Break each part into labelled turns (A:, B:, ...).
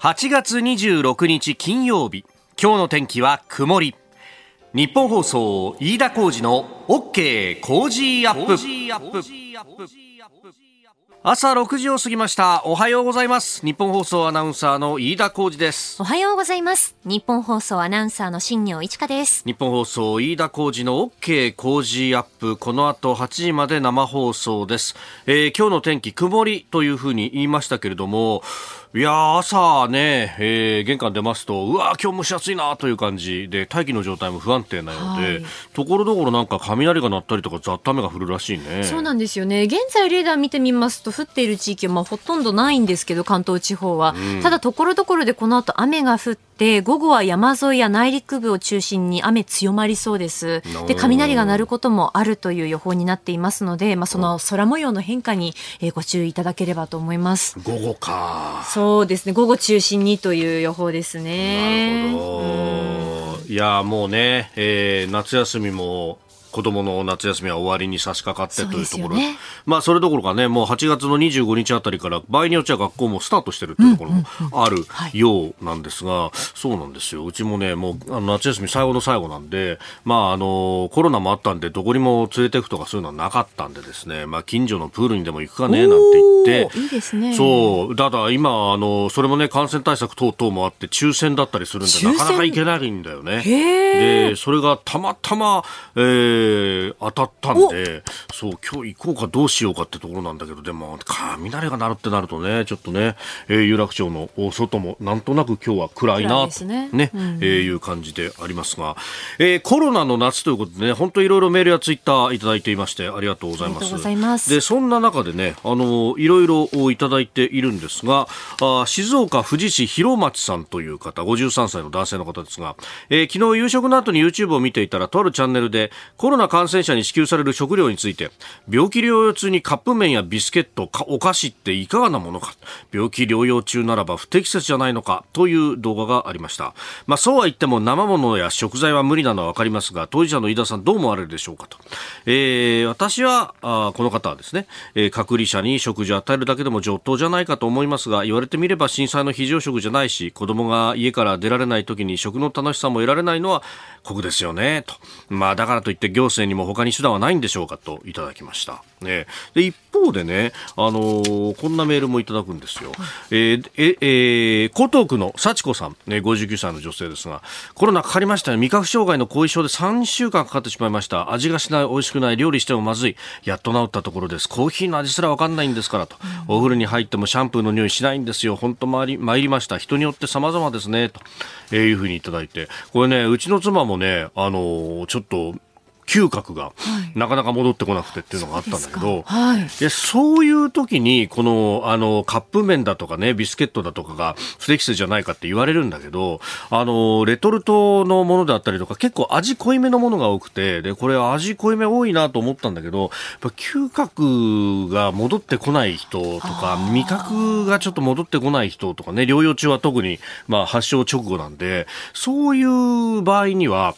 A: 8月26日金曜日。今日の天気は曇り。日本放送飯田浩二の OK 工事アップ。朝6時を過ぎました。おはようございます。日本放送アナウンサーの飯田浩二です。
B: おはようございます。日本放送アナウンサーの新業一華です。
A: 日本放送飯田浩二の OK 工事アップ。この後8時まで生放送です、えー、今日の天気曇りというふうに言いましたけれどもいや朝ね、えー、玄関出ますと、うわ今日蒸し暑いなという感じで、大気の状態も不安定なようで、ところどころなんか雷が鳴ったりとか、ざっと雨が降るらしいね。
B: そうなんですよね。現在レーダー見てみますと、降っている地域はまあほとんどないんですけど、関東地方は。うん、ただ、ところどころでこの後雨が降って、午後は山沿いや内陸部を中心に雨強まりそうです。で、雷が鳴ることもあるという予報になっていますので、まあ、その空模様の変化にご注意いただければと思います。
A: 午後か。
B: そうですね。午後中心にという予報です
A: ね。なるほど。いや、もうね、えー、夏休みも子供の夏休みは終わりに差し掛かってというところ、ね、まあそれどころかねもう8月の25日あたりから場合によっちゃ学校もスタートしてるっていうところもあるようなんですが、そうなんですよ。うちもねもうあの夏休み最後の最後なんでまああのコロナもあったんでどこにも連れていくとかそういうのはなかったんでですね。まあ近所のプールにでも行くかねなんて言って。
B: いいですね。
A: そう。ただ今あのそれもね感染対策等々もあって抽選だったりするんでなかなか行けないんだよね。でそれがたまたま、えーー、当たったんで、そう、今日行こうかどうしようかってところなんだけど、でも、雷が鳴るってなるとね、ちょっとね、えー、有楽町の外もなんとなく今日は暗いな、とね、ね、うん、えー、いう感じでありますが、えー、コロナの夏ということでね、本当いろいろメールやツイッターいただいていまして、ありがとうございます。ます。で、そんな中でね、あの、いろいろいただいているんですが、あ静岡富士市広町さんという方、53歳の男性の方ですが、えー、昨日夕食の後に YouTube を見ていたら、とあるチャンネルでコロナ感染者に支給される食料について病気療養中にカップ麺やビスケットお菓子っていかがなものか。病気療養中ならば不適切じゃないのかという動画がありました、まあ、そうは言っても生物や食材は無理なのは分かりますが当事者の飯田さんどう思われるでしょうかと、えー、私はあこの方はですね、えー、隔離者に食事を与えるだけでも上等じゃないかと思いますが言われてみれば震災の非常食じゃないし子供が家から出られない時に食の楽しさも得られないのは酷ですよねと、まあ、だからといって行政にも他に手段はないんでしょうかといただきました。ね、で一方でね、あのー、こんなメールもいただくんですよ。えー、ええー、江東区の幸子さん、ね、59歳の女性ですが、コロナかかりましたね。味覚障害の後遺症で3週間かかってしまいました。味がしない、美味しくない、料理してもまずい。やっと治ったところです。コーヒーの味すらわかんないんですからと。うん、お風呂に入ってもシャンプーの匂いしないんですよ。本当参り、参りました。人によって様々ですね。と、えー、いうふうにいただいて。これね、うちの妻もね、あのー、ちょっと、嗅覚がなかなか戻ってこなくてっていうのがあったんだけど、はい、でそういう時にこのあのカップ麺だとかねビスケットだとかが不適切じゃないかって言われるんだけどあのレトルトのものであったりとか結構味濃いめのものが多くてでこれ味濃いめ多いなと思ったんだけどやっぱ嗅覚が戻ってこない人とか味覚がちょっと戻ってこない人とかね療養中は特に、まあ、発症直後なんでそういう場合には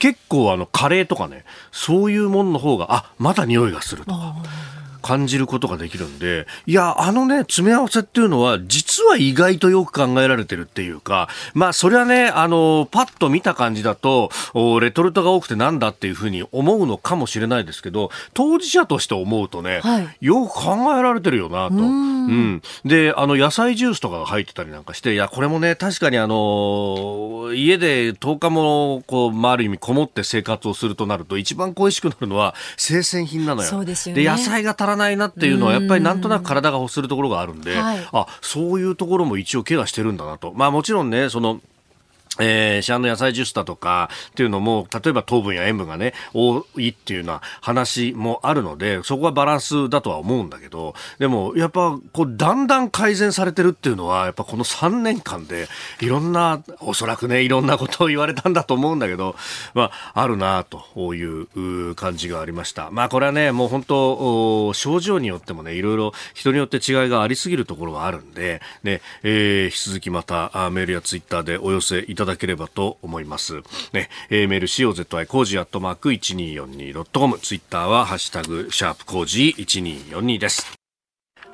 A: 結構あのカレーとかねそういうものの方があまだ匂いがするとか。感じることができるんで、いや、あのね、詰め合わせっていうのは、実は意外とよく考えられてるっていうか、まあ、それはね、あの、パッと見た感じだと、レトルトが多くてなんだっていうふうに思うのかもしれないですけど、当事者として思うとね、はい、よく考えられてるよなと。うん,、で、あの、野菜ジュースとかが入ってたりなんかして、いや、これもね、確かにあの、家で10日も、こう、ある意味こもって生活をするとなると、一番恋しくなるのは生鮮品なのよ。
B: そうですよね。
A: で、野菜が足らないなっていうのはやっぱりなんとなく体が欲するところがあるんで、はい、あそういうところも一応ケアしてるんだなと。まあもちろんね、そのえー、市販の野菜ジュースだとかっていうのも、例えば糖分や塩分がね、多いっていうような話もあるので、そこはバランスだとは思うんだけど、でも、やっぱ、こう、だんだん改善されてるっていうのは、やっぱこの3年間で、いろんな、おそらくね、いろんなことを言われたんだと思うんだけど、まあ、あるなという感じがありました。まあ、これはね、もう本当、症状によってもね、いろいろ人によって違いがありすぎるところがあるんで、ね、えー、引き続きまた、メールやツイッターでお寄せいただだければと思います。ね、えー、メール COZY 工事アットマーク 1242.com ツイッターはハッシュタグシャープ工事1242です。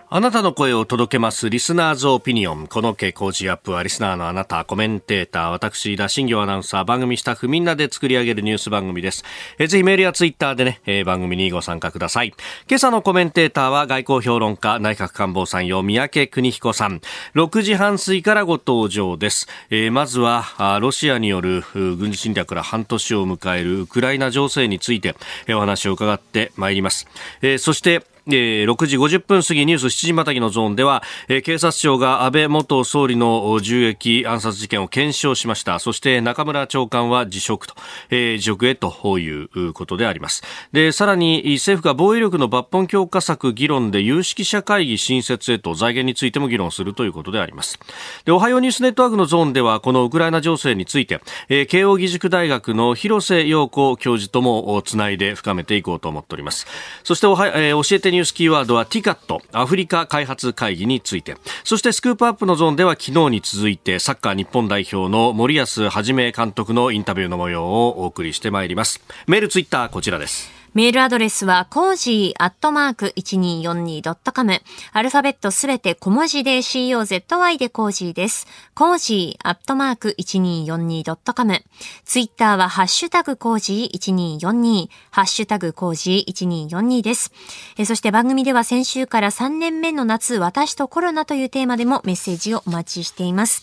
A: あなたの声を届けますリスナーズオピニオン。この傾向ジアップはリスナーのあなた、コメンテーター、私、田新行アナウンサー、番組スタッフみんなで作り上げるニュース番組です。えぜひメールやツイッターでね、えー、番組にご参加ください。今朝のコメンテーターは外交評論家、内閣官房参与、三宅邦彦さん。6時半過ぎからご登場です。えー、まずは、ロシアによる軍事侵略から半年を迎えるウクライナ情勢について、お話を伺ってまいります。えー、そして、えー、6時50分過ぎニュース7時またぎのゾーンでは、え、警察庁が安倍元総理の銃撃暗殺事件を検証しました。そして中村長官は辞職と、え、辞職へということであります。でさらに政府が防衛力の抜本強化策議論で有識者会議新設へと財源についても議論するということであります。でおはようニュースネットワークのゾーンではこのウクライナ情勢について、え、慶応義塾大学の広瀬陽子教授ともつないで深めていこうと思っております。そしておは、えー、教えてニュースキーワードは TICAD アフリカ開発会議について。そしてスクープアップのゾーンでは昨日に続いてサッカー日本代表の森保一監督のインタビューの模様をお送りしてまいります。メールツイッターこちらです。
B: メールアドレスは、コージーアットマーク 1242.com。アルファベットすべて小文字で COZY でコージーです。コージーアットマーク 1242.com。ツイッターは、ハッシュタグコージー1242。ハッシュタグコージー1242です。えそして番組では先週から3年目の夏、私とコロナというテーマでもメッセージをお待ちしています。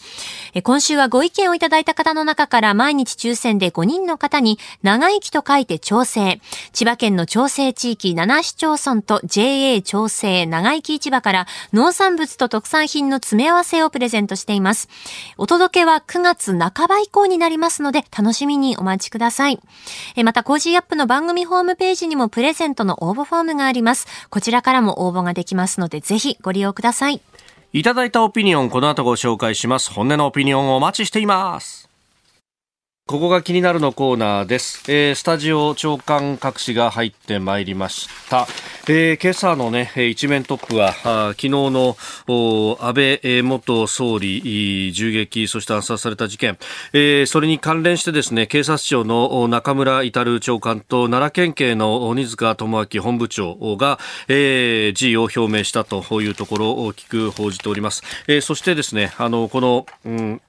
B: え今週はご意見をいただいた方の中から毎日抽選で5人の方に、長生きと書いて長生。千葉県県の長生地域7市町村と JA 調整長生き市場から農産物と特産品の詰め合わせをプレゼントしています。お届けは9月半ば以降になりますので楽しみにお待ちください。また、コージーアップの番組ホームページにもプレゼントの応募フォームがあります。こちらからも応募ができますのでぜひご利用ください。
A: いただいたオピニオン、この後ご紹介します。本音のオピニオンをお待ちしています。ここが気になるのコーナーです。えー、スタジオ朝刊各紙が入ってまいりました。えー、今朝のね、一面トップは、昨日の安倍元総理銃撃、そして暗殺された事件、えー、それに関連してですね、警察庁の中村至長官と奈良県警の鬼塚智明本部長が、えー、辞意を表明したというところを大きく報じております。えー、そしてですね、あの、この、うん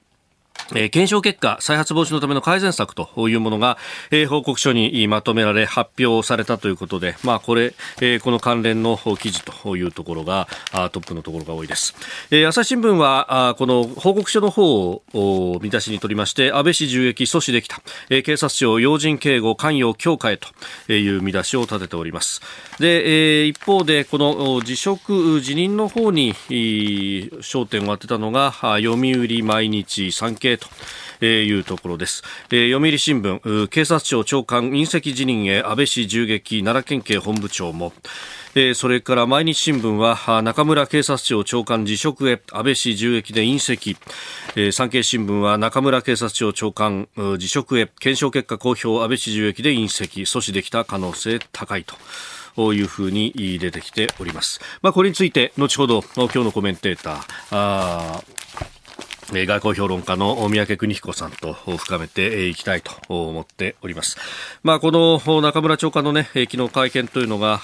A: え、検証結果、再発防止のための改善策というものが、え、報告書にまとめられ発表されたということで、まあ、これ、え、この関連の記事というところがあトップのところが多いです。え、朝日新聞はあこの報告書の方を見出しに取りまして、安倍氏銃撃阻止できた、え、警察庁要人警護関与強化へという見出しを立てております。で、え、一方で、この辞職、辞任の方に焦点を当てたのが、読売毎日産経というところです。えー、読売新聞、警察庁長官隕石辞任へ安倍氏銃撃、奈良県警本部長も、えー、それから毎日新聞は中村警察庁長官辞職へ安倍氏銃撃で隕石、えー、産経新聞は中村警察庁長官辞職へ検証結果公表安倍氏銃撃で隕石阻止できた可能性高いと。というふうに出てきております。まあ、これについて、後ほど、今日のコメンテーター、外交評論家の三宅邦彦さんと深めていきたいと思っております。まあ、この中村長官のね、昨日会見というのが、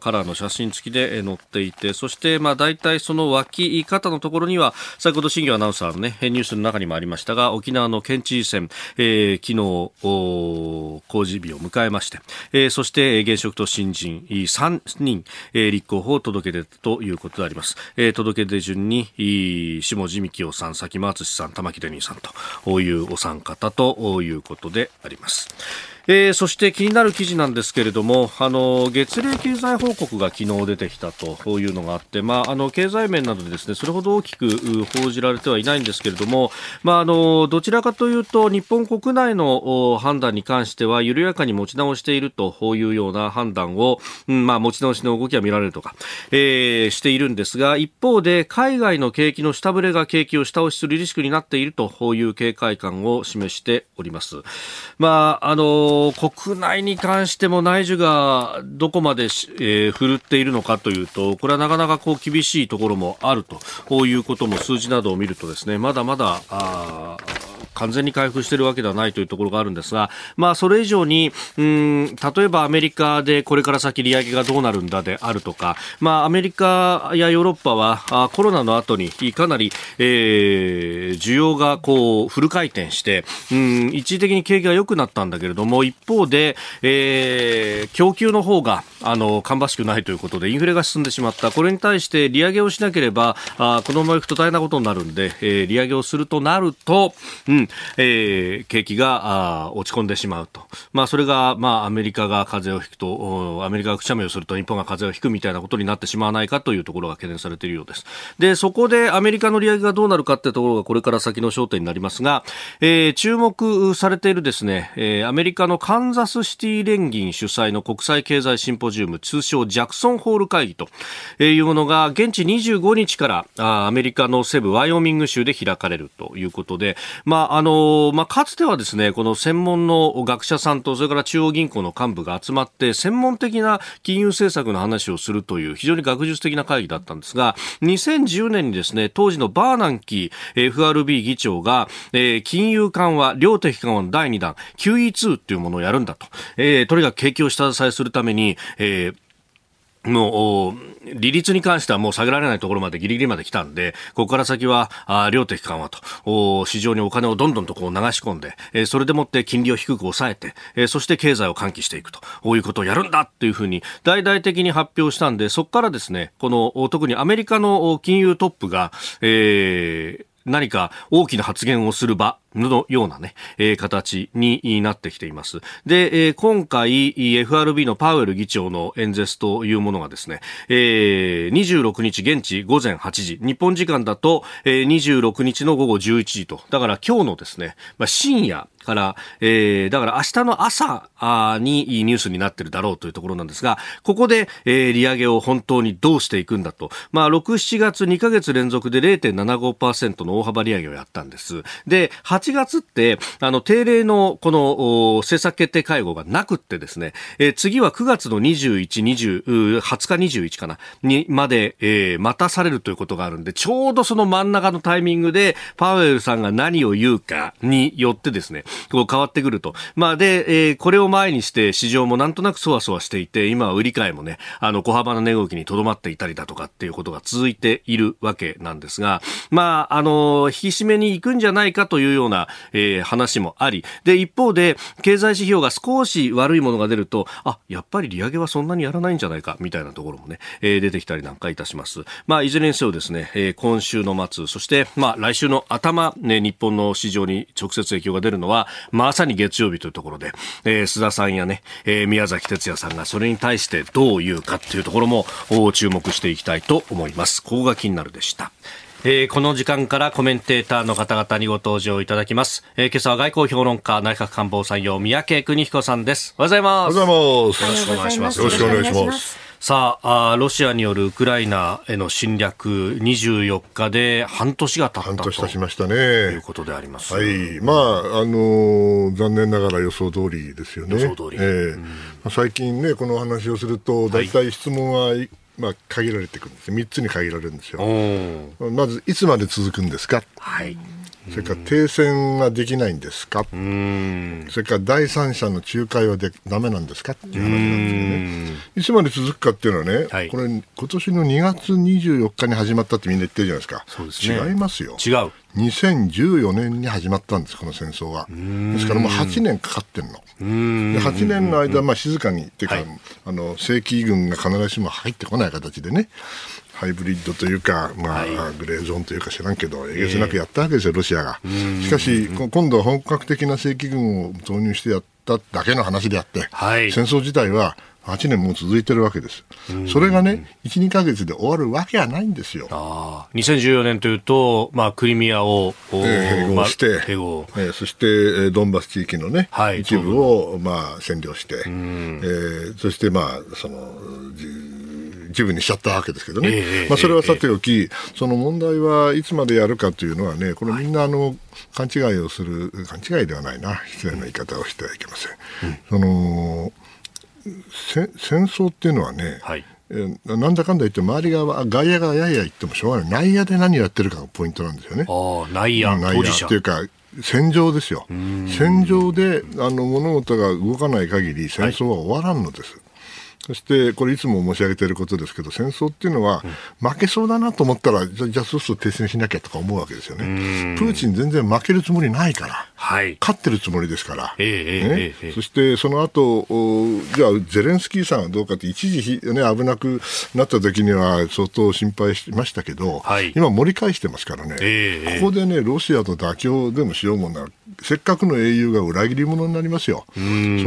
A: カラーの写真付きで載っていて、そして、まあ、大体その脇方のところには、先ほど新業アナウンサーのね、ニュースの中にもありましたが、沖縄の県知事選、えー、昨日、公示日を迎えまして、えー、そして現職と新人3人、えー、立候補を届け出たということであります。えー、届け出順に、下地幹夫さん、先淳さん、玉城デニーさんというお三方ということであります。えー、そして気になる記事なんですけれども、あの月例経済報告が昨日出てきたというのがあって、まあ、あの経済面などでですねそれほど大きく報じられてはいないんですけれども、まあ、あのどちらかというと日本国内の判断に関しては緩やかに持ち直しているというような判断を、うんまあ、持ち直しの動きが見られるとか、えー、しているんですが一方で海外の景気の下振れが景気を下押しするリスクになっているという警戒感を示しております。まああの国内に関しても内需がどこまで、えー、振るっているのかというと、これはなかなかこう厳しいところもあると、こういうことも数字などを見るとですね、まだまだ、あ完全に回復しているわけではないというところがあるんですが、まあ、それ以上に、うん、例えばアメリカでこれから先利上げがどうなるんだであるとか、まあ、アメリカやヨーロッパはあコロナの後にかなり、えー、需要がこうフル回転して、うん、一時的に景気が良くなったんだけれども、一方で、えー、供給の方があの芳しくないということでインフレが進んでしまった。これに対して利上げをしなければ、あこのままいくと大変なことになるんで、えー、利上げをするとなると、うん、えー、景気があ落ち込んでしまうと。まあ、それが、まあ、アメリカが風邪をひくと、アメリカがくしゃみをすると日本が風邪をひくみたいなことになってしまわないかというところが懸念されているようです。で、そこでアメリカの利上げがどうなるかっていうところがこれから先の焦点になりますが、えー、注目されているですね、えー、アメリカのカンザスシティ連銀主催の国際経済シンポジウム、通称ジャクソンホール会議というものが現地25日からアメリカの西部ワイオミング州で開かれるということで、まああのまあ、かつてはですねこの専門の学者さんとそれから中央銀行の幹部が集まって専門的な金融政策の話をするという非常に学術的な会議だったんですが2010年にですね当時のバーナンキー FRB 議長が、えー、金融緩和量的緩和の第2弾 QE2 というものをやるんだと、えー、とにかく景気を下支えするために、えーもう、利率に関してはもう下げられないところまでギリギリまで来たんで、ここから先は、あ量的緩和と、市場にお金をどんどんとこう流し込んで、えー、それでもって金利を低く抑えて、えー、そして経済を喚起していくと、こういうことをやるんだっていうふうに大々的に発表したんで、そこからですね、この、特にアメリカの金融トップが、えー、何か大きな発言をする場のようなね、えー、形になってきています。で、えー、今回 FRB のパウエル議長の演説というものがですね、えー、26日現地午前8時、日本時間だと、えー、26日の午後11時と、だから今日のですね、まあ、深夜から、えー、だから明日の朝にニュースになってるだろうというところなんですが、ここで、えー、利上げを本当にどうしていくんだと、まあ、6、7月2ヶ月連続で0.75%の大幅利上げをやったんです。で、8月って、あの、定例のこの政策決定会合がなくってですね、えー、次は9月の21、20、20日21かな、にまで、えー、待たされるということがあるんで、ちょうどその真ん中のタイミングで、パウエルさんが何を言うかによってですね、こう変わってくると。まあ、で、えー、これを前にして市場もなんとなくそわそわしていて、今は売り買いもね、あの、小幅な値動きにとどまっていたりだとかっていうことが続いているわけなんですが、まあ、あの、引き締めに行くんじゃないかというような、えー、話もあり、で、一方で、経済指標が少し悪いものが出ると、あ、やっぱり利上げはそんなにやらないんじゃないか、みたいなところもね、えー、出てきたりなんかいたします。まあ、いずれにせよですね、えー、今週の末、そして、まあ、来週の頭、ね、日本の市場に直接影響が出るのは、まさに月曜日というところで、えー、須田さんやね、えー、宮崎哲也さんがそれに対してどう言うかっていうところも注目していきたいと思います。ここが気になるでした。えー、この時間からコメンテーターの方々にご登場いただきます。えー、今朝は外交評論家、内閣官房参与、三宅邦彦さんです。おはようございます。
C: おはようござい
A: ます。よろしくお願いします。
C: よろしくお願いします。
A: さあロシアによるウクライナへの侵略24日で半年が経った半
C: 年経ちましたね。
A: いうことであります。
C: はい、まああの残念ながら予想通りですよね。
A: 予想通り。え
C: ー、まあ、最近ねこの話をすると大体質問は、はいまあ、限られてくるんです。3つに限られるんですよ。まず、いつまで続くんですか、
A: はい、
C: それから停戦はできないんですか、それから第三者の仲介はでだめなんですかっていう話なんですよね。いつまで続くかっていうのはね、はい、これ、今年の2月24日に始まったってみんな言ってるじゃないですか。
A: すね、
C: 違いますよ。
A: 違う。
C: 2014年に始まったんです、この戦争は。ですからもう8年かかってるの。で8年の間、まあ、静かに、っていうか、はい、あの正規軍が必ずしも入ってこない形でね、ハイブリッドというか、まあ、はい、グレーゾーンというか知らんけど、えげつなくやったわけですよ、ロシアが。しかし、今度は本格的な正規軍を投入してやっただけの話であって、はい、戦争自体は8年も続いてるわけです。それがね、1、2か月で終わるわけはないんですよ。
A: あ2014年というと、まあ、クリミアを、
C: えー、併合して、
A: 併合。
C: えー、そして、ドンバス地域のね、はい、一部を、まあ、占領して、えー、そして、まあ、その、一部にしちゃったわけですけどね、えー、まあ、それはさておき、えー、その問題はいつまでやるかというのはね、これみんなあの、勘違いをする、勘違いではないな、失礼な言い方をしてはいけません。うん、その戦争っていうのはね、はい、えー、なんだかんだ言って周りが外野がやや言ってもしょうがない。内野で何やってるかがポイントなんですよね。
A: あ内野
C: 内野っていうか戦場ですよ。戦場であの物事が動かない限り戦争は終わらんのです。はいそして、これいつも申し上げていることですけど、戦争っていうのは、負けそうだなと思ったら、じゃじゃあそうすると停戦しなきゃとか思うわけですよね。プーチン全然負けるつもりないから、はい、勝ってるつもりですから。えー、ね、そして、その後じゃあ、ゼレンスキーさんはどうかって、一時、ね、危なくなった時には相当心配しましたけど、はい、今盛り返してますからね、えー、ここでね、ロシアと妥協でもしようもんなら、せっかくの英雄が裏切り者になりますよ。そ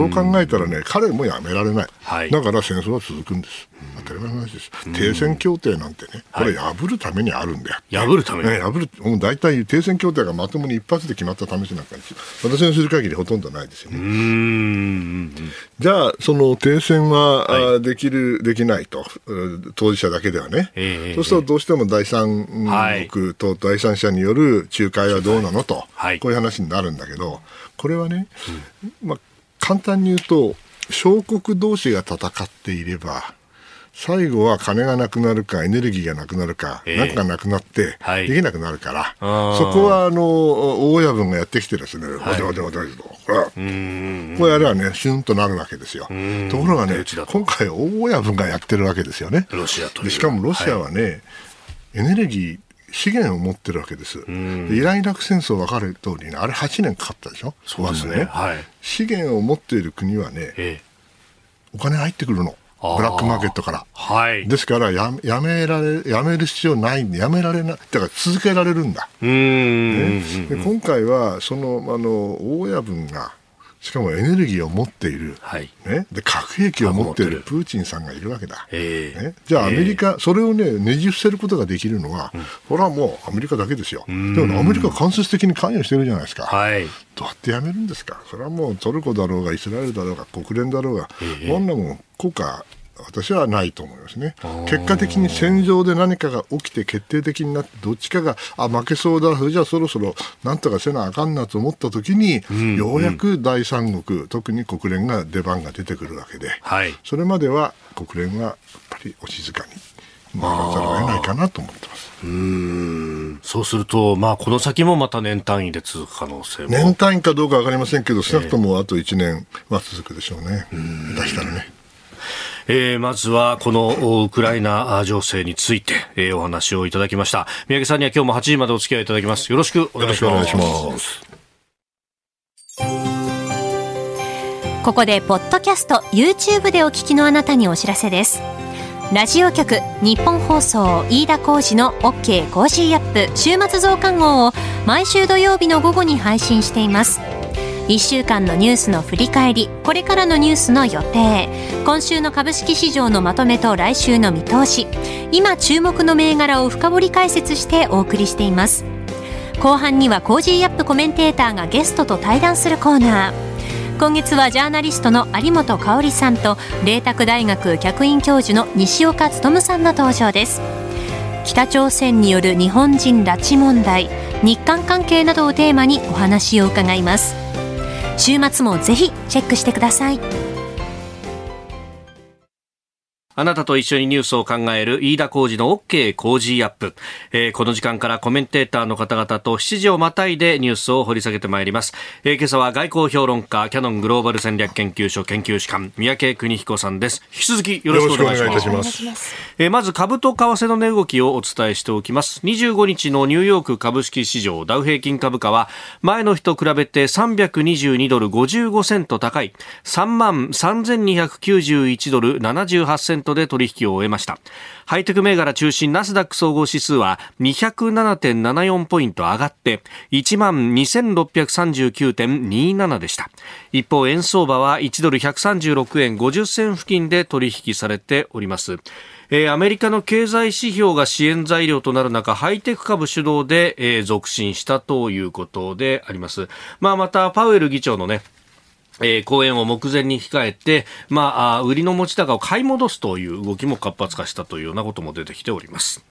C: う考えたらね、彼もやめられない。はい、だから戦争は続くんです。当たり前の話です。停戦協定なんてね、これ破るためにあるんだよ。
A: 破るために、
C: ね、破る、もう大体停戦協定がまともに一発で決まった試しなんかに、私の知る限りほとんどないですよね。じゃあ、その停戦は、はい、できる、できないと、当事者だけではね。えー、そうするとどうしても第三国と第三者による仲介はどうなのと、はい、こういう話になるんだけど、これはね、うん、まあ、簡単に言うと、小国同士が戦っていれば、最後は金がなくなるか、エネルギーがなくなるか、えー、なんかなくなって、できなくなるから、はい、そこはあの大親分がやってきてですね、はい、おでおでおでと、これやればね、シュンとなるわけですよ。ところがね、今回、大親分がやってるわけですよね。ロシアとしかもロシアはね、はい、エネルギー、資源を持ってるわけです。イラン・イラク戦争分かる通りね、あれ8年かかったでしょ、そうですね、はい、資源を持っている国はね、ええ、お金入ってくるの。ブラックマーケットから。はい。ですからや、やめられ、やめる必要ないんで、やめられない、だから続けられるんだ。うん、ね、で今回は、その、あの、大親分が、しかもエネルギーを持っている、はい。ね、で核兵器を持っているプーチンさんがいるわけだ、ね、じゃあ、アメリカ、それを、ね、ねじ伏せることができるのは、うん、これはもうアメリカだけですよ、でもアメリカは間接的に関与してるじゃないですか、はい、どうやってやめるんですか、それはもうトルコだろうが、イスラエルだろうが、国連だろうが、こんなもん、効果私はないと思いますね。結果的に戦場で何かが起きて決定的になって、どっちかが、あ、負けそうだ、それじゃあそろそろなんとかせなあかんなと思ったときに、うんうん、ようやく第三国、特に国連が出番が出てくるわけで、はい、それまでは国連はやっぱりお静かに回らざるを得ないかなと思ってます。
A: うん。そうすると、まあ、この先もまた年単位で続く可能性も。
C: 年単位かどうか分かりませんけど、少なくともあと1年は続くでしょうね、出したらね。
A: えー、まずはこのウクライナ情勢について、えー、お話をいただきました。三宅さんには今日も8時までお付き合いいただきます。よろしくお願いします。
B: ここでポッドキャスト YouTube でお聞きのあなたにお知らせです。ラジオ局ニッポン放送飯田浩司の OK コージーアップ週末増刊号を毎週土曜日の午後に配信しています。1週間のニュースの振り返りこれからのニュースの予定。今週の株式市場のまとめと来週の見通し。今注目の銘柄を深掘り解説してお送りしています。後半にはコージーアップコメンテーターがゲストと対談するコーナー。今月はジャーナリストの有本香さんと麗澤大学客員教授の西岡力さんの登場です。北朝鮮による日本人拉致問題日韓関係などをテーマにお話を伺います。週末もぜひチェックしてください。
A: あなたと一緒にニュースを考える飯田浩二の OK 工事アップ、えー、この時間からコメンテーターの方々と7時をまたいでニュースを掘り下げてまいります、えー、今朝は外交評論家キャノングローバル戦略研究所研究士官三宅邦彦さんです。引き続きよろしくお願いします。まえー、まず株と為替の値動きをお伝えしておきます。25日のニューヨーク株式市場ダウ平均株価は前の日と比べて322ドル55セント高い。3万3291ドル78セントトで取引を終えました。ハイテク銘柄中心ナスダック総合指数は207.74ポイント上がって1万2639.27でした。一方円相場は1ドル136円50銭付近で取引されております。えー、アメリカの経済指標が支援材料となる中、ハイテク株主導で、えー、続伸したということであります。まあ、また、パウエル議長のね、えー、公演を目前に控えて、まあ、売りの持ち高を買い戻すという動きも活発化したというようなことも出てきております。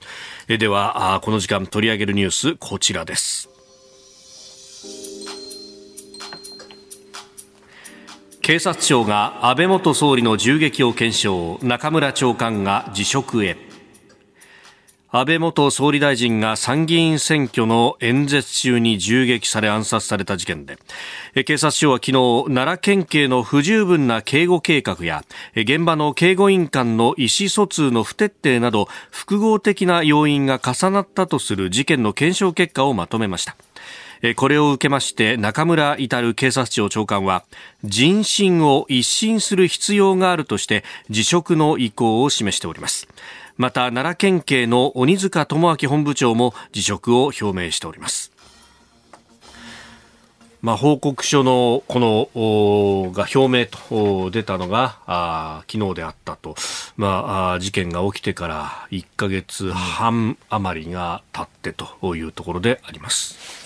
A: えー、ではあ、この時間取り上げるニュース、こちらです。警察庁が安倍元総理の銃撃を検証中村長官が辞職へ安倍元総理大臣が参議院選挙の演説中に銃撃され暗殺された事件で警察庁は昨日奈良県警の不十分な警護計画や現場の警護員間の意思疎通の不徹底など複合的な要因が重なったとする事件の検証結果をまとめました。これを受けまして中村至警察庁長官は人心を一新する必要があるとして辞職の意向を示しております。また奈良県警の鬼塚智明本部長も辞職を表明しておりますまあ、報告書のこのが表明と出たのがあ昨日であったと、まあ、事件が起きてから1か月半余りが経ってというところであります。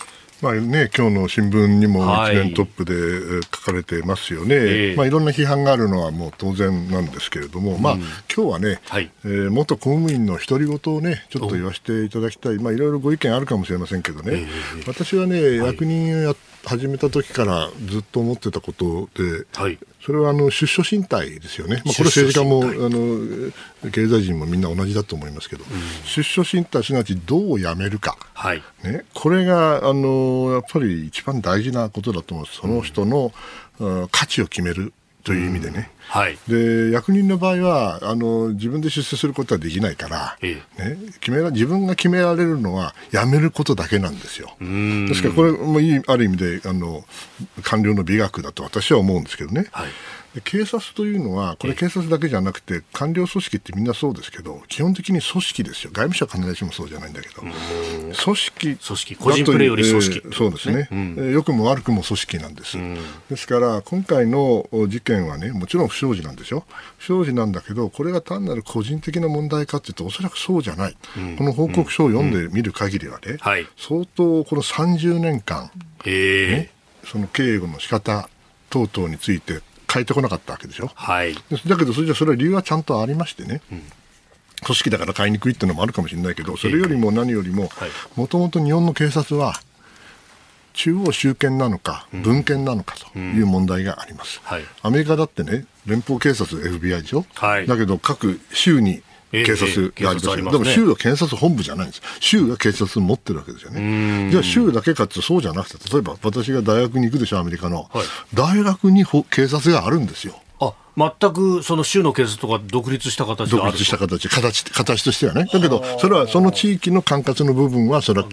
C: まあね、今日の新聞にも一面トップで書かれてますよね、はい、まあ、いろんな批判があるのはもう当然なんですけれども、うん、まあ今日はね、はい、えー、元公務員の独り言をね、ちょっと言わせていただきたい、まあ、いろいろご意見あるかもしれませんけどね、私はね、役人をや始めた時からずっと思ってたことで、はい、それはあの出処進退ですよね、まあ、これ政治家もあの経済人もみんな同じだと思いますけど、うん、出処進退すなわちどうやめるか、はい、ね、これがあのやっぱり一番大事なことだと思います、その人の、うん、価値を決めるという意味でね。はい、で役人の場合はあの自分で出世することはできないから、ええ、ね、決め自分が決められるのはやめることだけなんですよ。ですからこれもいいある意味であの官僚の美学だと私は思うんですけどね。はい警察というのは、これ警察だけじゃなくて、官僚組織ってみんなそうですけど、基本的に組織ですよ。外務省は必ずしもそうじゃないんだけど、組織。組
A: 織。個人プレーより組織、
C: えー、そうですね、うん、良くも悪くも組織なんです。ですから、今回の事件はね、もちろん不祥事なんですよ。不祥事なんだけど、これが単なる個人的な問題かっていうと、おそらくそうじゃない。うん、この報告書を読んでみる限りはね、はい、相当この30年間、ね、その警護の仕方等々について変えてこなかったわけでしょ？はい、だけどそれじゃそれは理由はちゃんとありましてね。うん。組織だから買いにくいっていうのもあるかもしれないけど、それよりも何よりも、もともと日本の警察は、中央集権なのか、文献なのかという問題があります。うんはい、アメリカだってね、連邦警察、FBI でしょ、はい、だけど各州に警察がありますでも州は検察本部じゃないんです。州が警察を持ってるわけですよね。じゃあ州だけかってそうじゃなくて、例えば私が大学に行くでしょ、アメリカの。はい、大学に警察があるんですよ。
A: 全くその州の警察とか独立した形
C: 独立した形、形、形としてはね。だけど、それはその地域の管轄の部分は、それは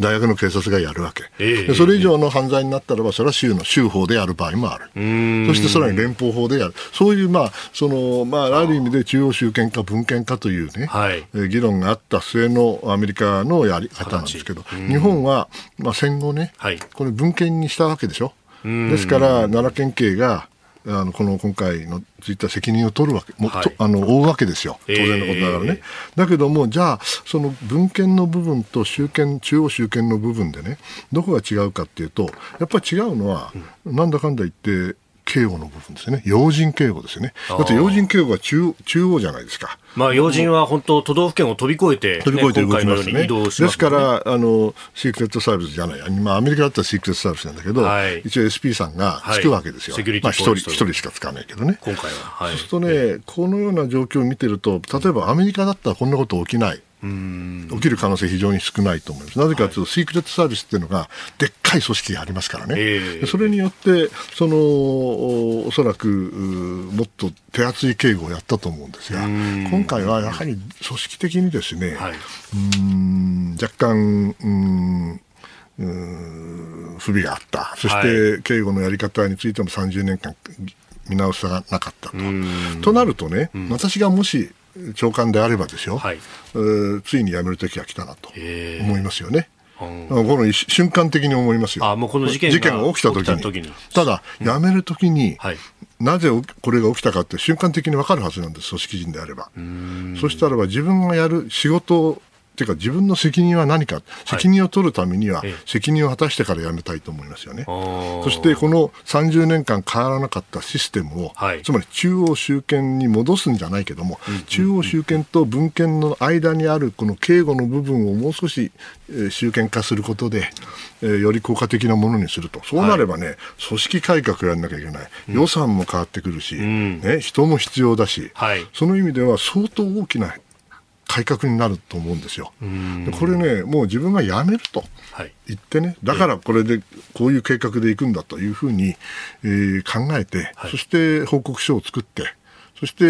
C: 大学の警察がやるわけ。えー、それ以上の犯罪になったらば、それは州の州法でやる場合もある。そしてさらに連邦法でやる。そういう、まあ、その、まあ、ある意味で中央集権か文献かというね、はい、議論があった末のアメリカのやり方なんですけど、日本は、まあ、戦後ね、はい、これ文献にしたわけでしょ。ですから、奈良県警が、あのこの今回のついた責任を取るわけ、もはい、あの負うわけですよ、当然のことながらね。えー、だけども、じゃあ、その文献の部分と集権、中央集権の部分でね、どこが違うかっていうと、やっぱり違うのは、なんだかんだ言って、警護の部分ですね。要人警護ですよね。だって要人警護は中中央じゃないですか。
A: まあ要人は本当都道府県を飛び越えて、ね、
C: 飛び越えて動きますね。すねですから、あの、シークレットサービスじゃない。まあアメリカだったらシークレットサービスなんだけど、はい、一応 SP さんがつくわけですよ。はい、まあ一人、一人しか使わないけどね。
A: 今回は。
C: はい、そうするとね、このような状況を見てると、例えばアメリカだったらこんなこと起きない。起きる可能性非常に少ないと思います。なぜかというと、はい、シークレットサービスっていうのが、でっかい組織がありますからね。えー、それによって、その、おそらく、もっと手厚い警護をやったと思うんですが、今回はやはり組織的にですね、はい、うん若干、うん不備があった、そして警護のやり方についても30年間見直さなかったと。となるとね、私がもし長官であればですよ、はい、ついに辞める時が来たなと思いますよね。この瞬間的に思いますよ。
A: あもうこの事件
C: が起きた時に。にただ、辞める時に、はい、なぜこれが起きたかって瞬間的に分かるはずなんです、組織人であれば。そしたらば自分がやる仕事ていうか自分の責任は何か、責任を取るためには、責任を果たしてからやめたいと思いますよね。そしてこの30年間変わらなかったシステムを、はい、つまり中央集権に戻すんじゃないけども、うんうんうん、中央集権と文献の間にあるこの警護の部分をもう少し、えー、集権化することで、えー、より効果的なものにすると。そうなればね、はい、組織改革やらなきゃいけない。予算も変わってくるし、うん、ね、人も必要だし、はい、その意味では相当大きな改革になると思うんですよ。これね、もう自分がやめると言ってね、はい、だからこれでこういう計画でいくんだというふうに、えー、考えて、はい、そして報告書を作って、そして、え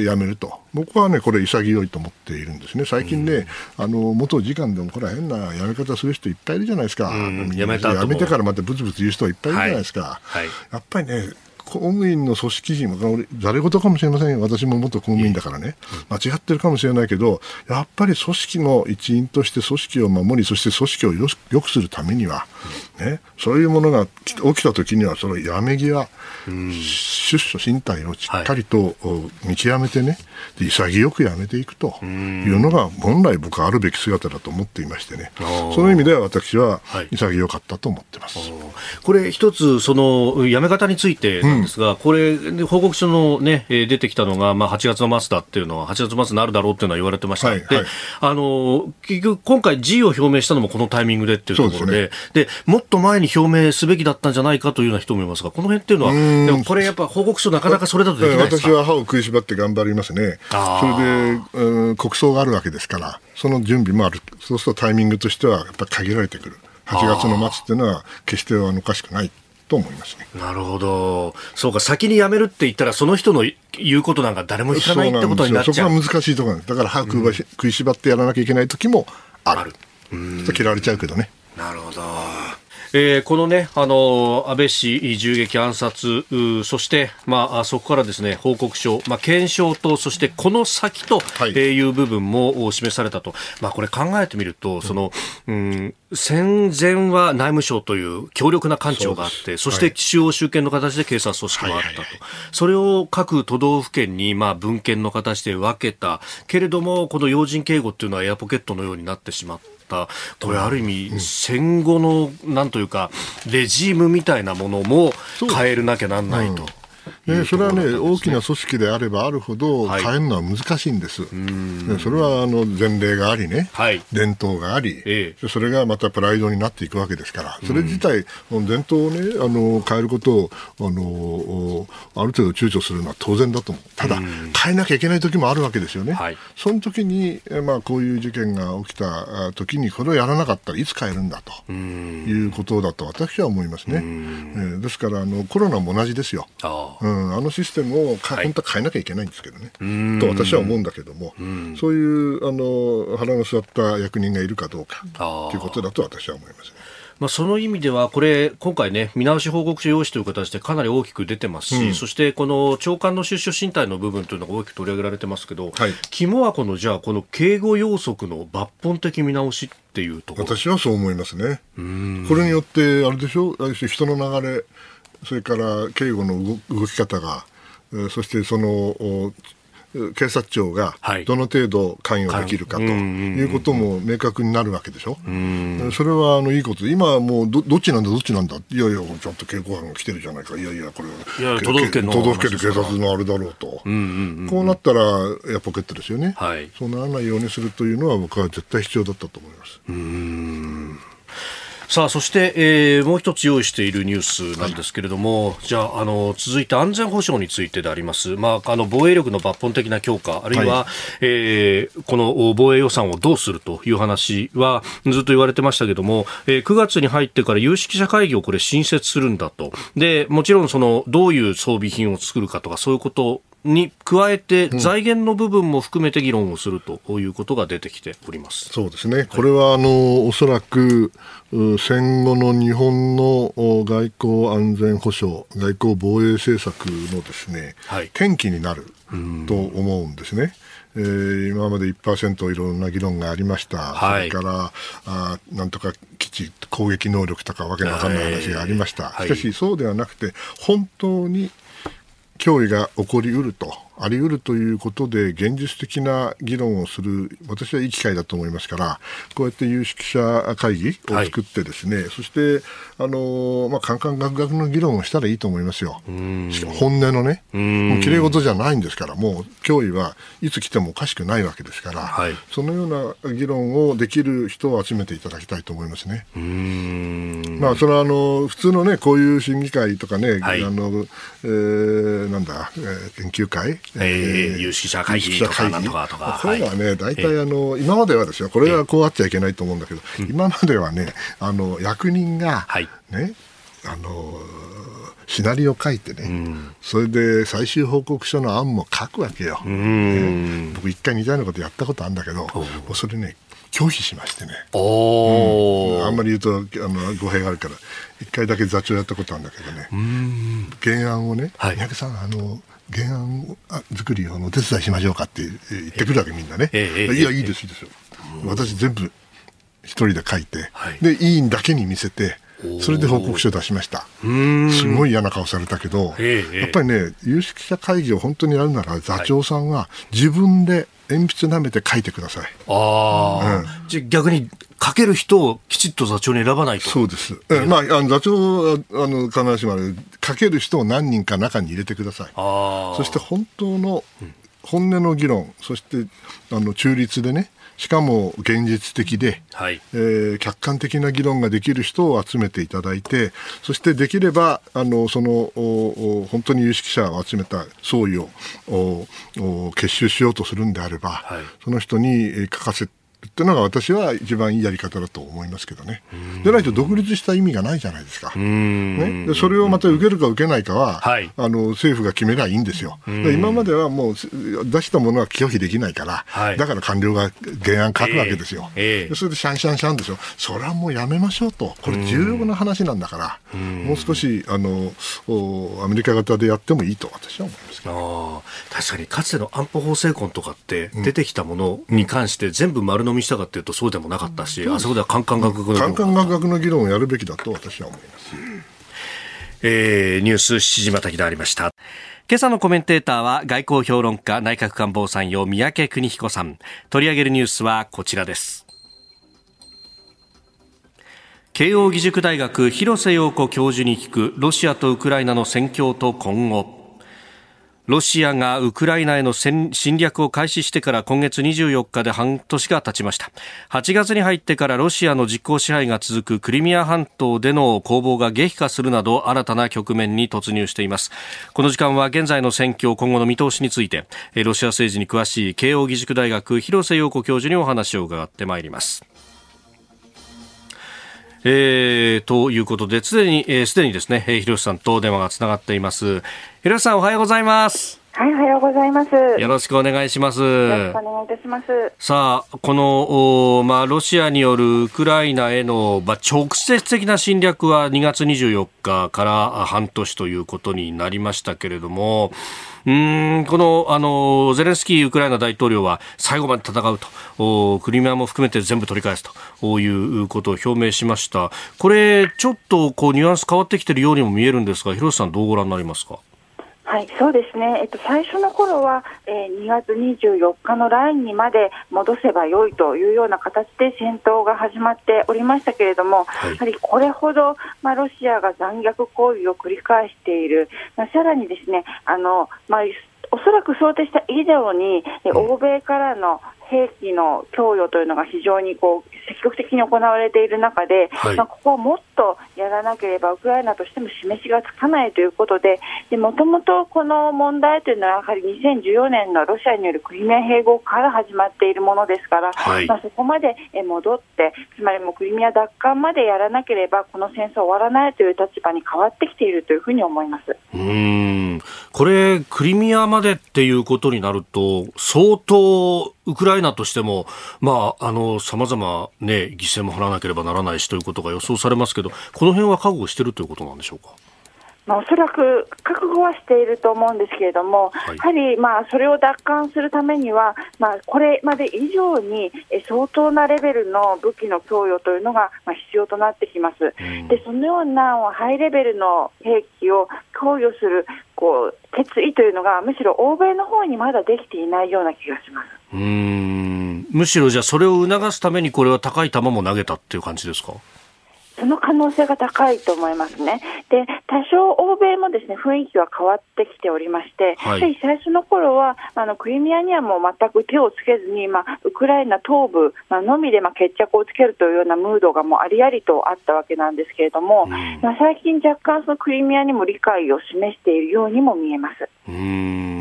C: ー、やめると、僕はね、これ、潔いと思っているんですね、最近ね、あの元次官でも、これは変なやめ方する人いっぱいいるじゃないですか、
A: やめ
C: やめてからまたぶつぶつ言う人はいっぱいいるじゃないですか、はい、やっぱりね、公務員の組織人、誰事かもしれませんよ、私も元公務員だからね、間違ってるかもしれないけど、やっぱり組織の一員として組織を守り、そして組織をよよくするためには、ね、そういうものが起きたときには、そのやめ際、出所身体をしっかりと見極めてね、潔くやめていくというのが、本来僕はあるべき姿だと思っていましてね、その意味では私は潔かったと思ってます。
A: これ一つ、そのやめ方についてなんですが、うん、これ、報告書のね、出てきたのが、まあ、8月の末だっていうのは、8月末になるだろうっていうのは言われてました。はいはい、で、あの、結局、今回 G を表明したのもこのタイミングでっていうところで、で、ね。で、もっと前に表明すべきだったんじゃないかというような人もいますが、この辺っていうのは、でもこれやっぱ報告書なかなかそれだとできない
C: 私は歯を食いしばって頑張りますね。それで、うん、国葬があるわけですから、その準備もある。そうするとタイミングとしてはやっぱり限られてくる。8月の末っていうのは決してあのおかしくないと思いますね。
A: なるほど。そうか、先に辞めるって言ったら、その人の言うことなんか誰も聞かないってことになっちゃう。
C: そこが難しいところなんです。だから歯食い,、食いしばってやらなきゃいけない時もある。うん。切られちゃうけどね。
A: なるほど。えー、このね、あの、安倍氏銃撃暗殺、そして、まあ、そこからですね、報告書、まあ、検証と、そしてこの先と、はい、えいう部分も示されたと。まあ、これ考えてみると、その、うん、戦前は内務省という強力な官庁があって、そして中央集権の形で警察組織もあったと。それを各都道府県に、まあ、文献の形で分けた。けれども、この要人警護っていうのはエアポケットのようになってしまった。った。これある意味、戦後のなんというかレジームみたいなものも変えなきゃなんないと。
C: ね、それはね、大きな組織であればあるほど変えるのは難しいんです。はい、それはあの前例がありね、はい、伝統があり、ええ、それがまたプライドになっていくわけですから、それ自体、伝統をね、あの変えることをあのある程度躊躇するのは当然だと思う。ただ、変えなきゃいけない時もあるわけですよね。はい、その時に、まあ、こういう事件が起きた時に、これをやらなかったらいつ変えるんだということだと私は思いますね。えですからあの、コロナも同じですよ。あ。うん、あのシステムをか、はい、本当は変えなきゃいけないんですけどね、と私は思うんだけども、そういうあの腹の据わった役人がいるかどうかということだと私は思いますね。
A: まあ、その意味では、これ、今回ね、見直し報告書用紙という形でかなり大きく出てますし、うん、そしてこの長官の出所進退の部分というのが大きく取り上げられてますけど、はい、肝はこの、じゃあ、この警護要則の抜本的見直しっていうところ？
C: 私はそう思いますね。これによって、あれでしょ、人の流れ、それから警護の動き方が、そしてその警察庁がどの程度関与できるかということも明確になるわけでしょ、それはあのいいこと、今はもうどどっちなんだ、どっちなんだ、いやいや、ちゃんと警護班が来てるじゃないか、いやいや、これ
A: は。都道府県
C: 警察のあれだろうと、こうなったらエアポケットですよね、はい、そうならないようにするというのは、僕は絶対必要だったと思います。
A: うんさあそして、えー、もう一つ用意しているニュースなんですけれども、はい、じゃああの続いて安全保障についてであります、まあ、あの防衛力の抜本的な強化あるいは、はい、えー、この防衛予算をどうするという話はずっと言われてましたけれども、えー、9月に入ってから有識者会議をこれ新設するんだと。でもちろんそのどういう装備品を作るかとかそういうことに加えて財源の部分も含めて議論をするということが出てきております、
C: そうですね、これはあのおそらく戦後の日本の外交安全保障、外交防衛政策のですね、はい、転機になると思うんですね。えー、今まで1%いろんな議論がありました、はい、それからあなんとか基地攻撃能力とかわけのわかんない話がありました、はい、しかしそうではなくて本当に脅威が起こりうると。あり得るということで現実的な議論をする私はいい機会だと思いますからこうやって有識者会議を作ってですね、はい、そしてあの、まあ、カンカンガクガクの議論をしたらいいと思いますよ。本音のねもうきれい事じゃないんですからもう脅威はいつ来てもおかしくないわけですから、はい、そのような議論をできる人を集めていただきたいと思いますね。まあ、それはあの普通のねこういう審議会とかね、はい、あのえー、なんだ、えー、研究会
A: えー、有識者会議とかなんとかとか。
C: こういうのはね、大体あの、今まではですよ、これはこうあっちゃいけないと思うんだけど、今まではね、あの、役人が、ね、あの、シナリオ書いてね、うん、それで最終報告書の案も書くわけよ。ね、僕一回似たようなことやったことあるんだけど、もうそれね、拒否しましてね、うん、あんまり言うとあの語弊があるから一回だけ座長やったことあるんだけどね。原案をね三宅、さんあの原案作りをお手伝いしましょうかって言ってくるわけみんなね、いやいいですいいですよ、私全部一人で書いて、はい、で委員だけに見せてそれで報告書を出しました。すごい嫌な顔されたけど、やっぱりね、有識者会議を本当にやるなら、座長さんは自分で鉛筆舐めて書いてください。
A: ああ、うん、じゃ逆に書ける人をきちっと座長に選ばないと。
C: そうです。えまあ、あの座長は、あの、必ずしも書ける人を何人か中に入れてください。そして本当の本音の議論、そしてあの中立でね、しかも現実的で、はい、えー、客観的な議論ができる人を集めていただいてそしてできればあのその本当に有識者を集めた総意を結集しようとするんであれば、はい、その人に書かせてっていうのが私は一番いいやり方だと思いますけどね。でないと独立した意味がないじゃないですか。ね、でそれをまた受けるか受けないかは、はい、あの政府が決めりゃいいんですよ。今まではもう出したものは拒否できないから、はい、だから官僚が原案書くわけですよ。えーえー、それでシャンシャンシャンでしょ。それはもうやめましょうと。これ重要な話なんだから、もう少しあのアメリカ型でやってもいいと私は思いますけど、
A: 確かにかつての安保法制婚とかって出てきたものに関して全部丸飲みしたかっていうとそうでもなかったし、あそこではカンカン学
C: のカンカン学の議論をやるべきだと私は思います。
A: えー、ニュース7時またぎでありました。今朝のコメンテーターは外交評論家内閣官房参与三宅邦彦さん。取り上げるニュースはこちらです。慶応義塾大学広瀬陽子教授に聞くロシアとウクライナの戦況と今後。ロシアがウクライナへの侵略を開始してから今月24日で半年が経ちました。8月に入ってからロシアの実効支配が続くクリミア半島での攻防が激化するなど新たな局面に突入しています。この時間は現在の戦況今後の見通しについてロシア政治に詳しい慶應義塾大学広瀬陽子教授にお話を伺ってまいります。えー、ということで、すでに、えー、すでにですね、広瀬さんと電話がつながっています。広瀬さん、おはようございます。
D: はい、おはようございます。
A: よろしくお願いします。よ
D: ろしくお願いいたします。
A: さあ、この、まあ、ロシアによるウクライナへの、まあ、直接的な侵略は2月24日から半年ということになりましたけれども、うんこのあのゼレンスキーウクライナ大統領は最後まで戦うとクリミアも含めて全部取り返すということを表明しましたこれちょっとこうニュアンス変わってきているようにも見えるんですが広瀬さんどうご覧になりますか？
D: はい、そうですね、えっと、最初の頃は、えー、2月24日のラインにまで戻せばよいというような形で戦闘が始まっておりましたけれども、はい、やはりこれほど、まあ、ロシアが残虐行為を繰り返している、まあ、さらにですねあの、まあ、おそらく想定した以上に、欧米からの兵器の供与というのが非常にこう積極的に行われている中で、はい、まあ、ここをもっとやらなければウクライナとしても示しがつかないということでもともとこの問題というのはやはり2014年のロシアによるクリミア併合から始まっているものですから、はい、まあ、そこまで戻ってつまりもクリミア奪還までやらなければこの戦争終わらないという立場に変わってきているというふうに思います。
A: うん。これクリミアまでっていうことになると相当ウクライナとしても、まあ、あの、様々ね、犠牲も払わなければならないしということが予想されますけど、この辺は覚悟しているということなんでしょうか？
D: まあ、おそらく覚悟はしていると思うんですけれども、はい、やはりまあそれを奪還するためには、まあ、これまで以上に相当なレベルの武器の供与というのがまあ必要となってきます、うん、でそのようなハイレベルの兵器を供与するこう決意というのが、むしろ欧米の方にまだできていないような気がします。
A: うん。むしろじゃあ、それを促すために、これは高い球も投げたっていう感じですか？
D: その可能性が高いと思いますね。で、多少欧米もですね、雰囲気は変わってきておりまして、はい、最初の頃は、あの、クリミアにはもう全く手をつけずに、まあ、ウクライナ東部、まあ、のみで、まあ、決着をつけるというようなムードがもうありありとあったわけなんですけれども、うん、まあ、最近若干そのクリミアにも理解を示しているようにも見えます。
A: うん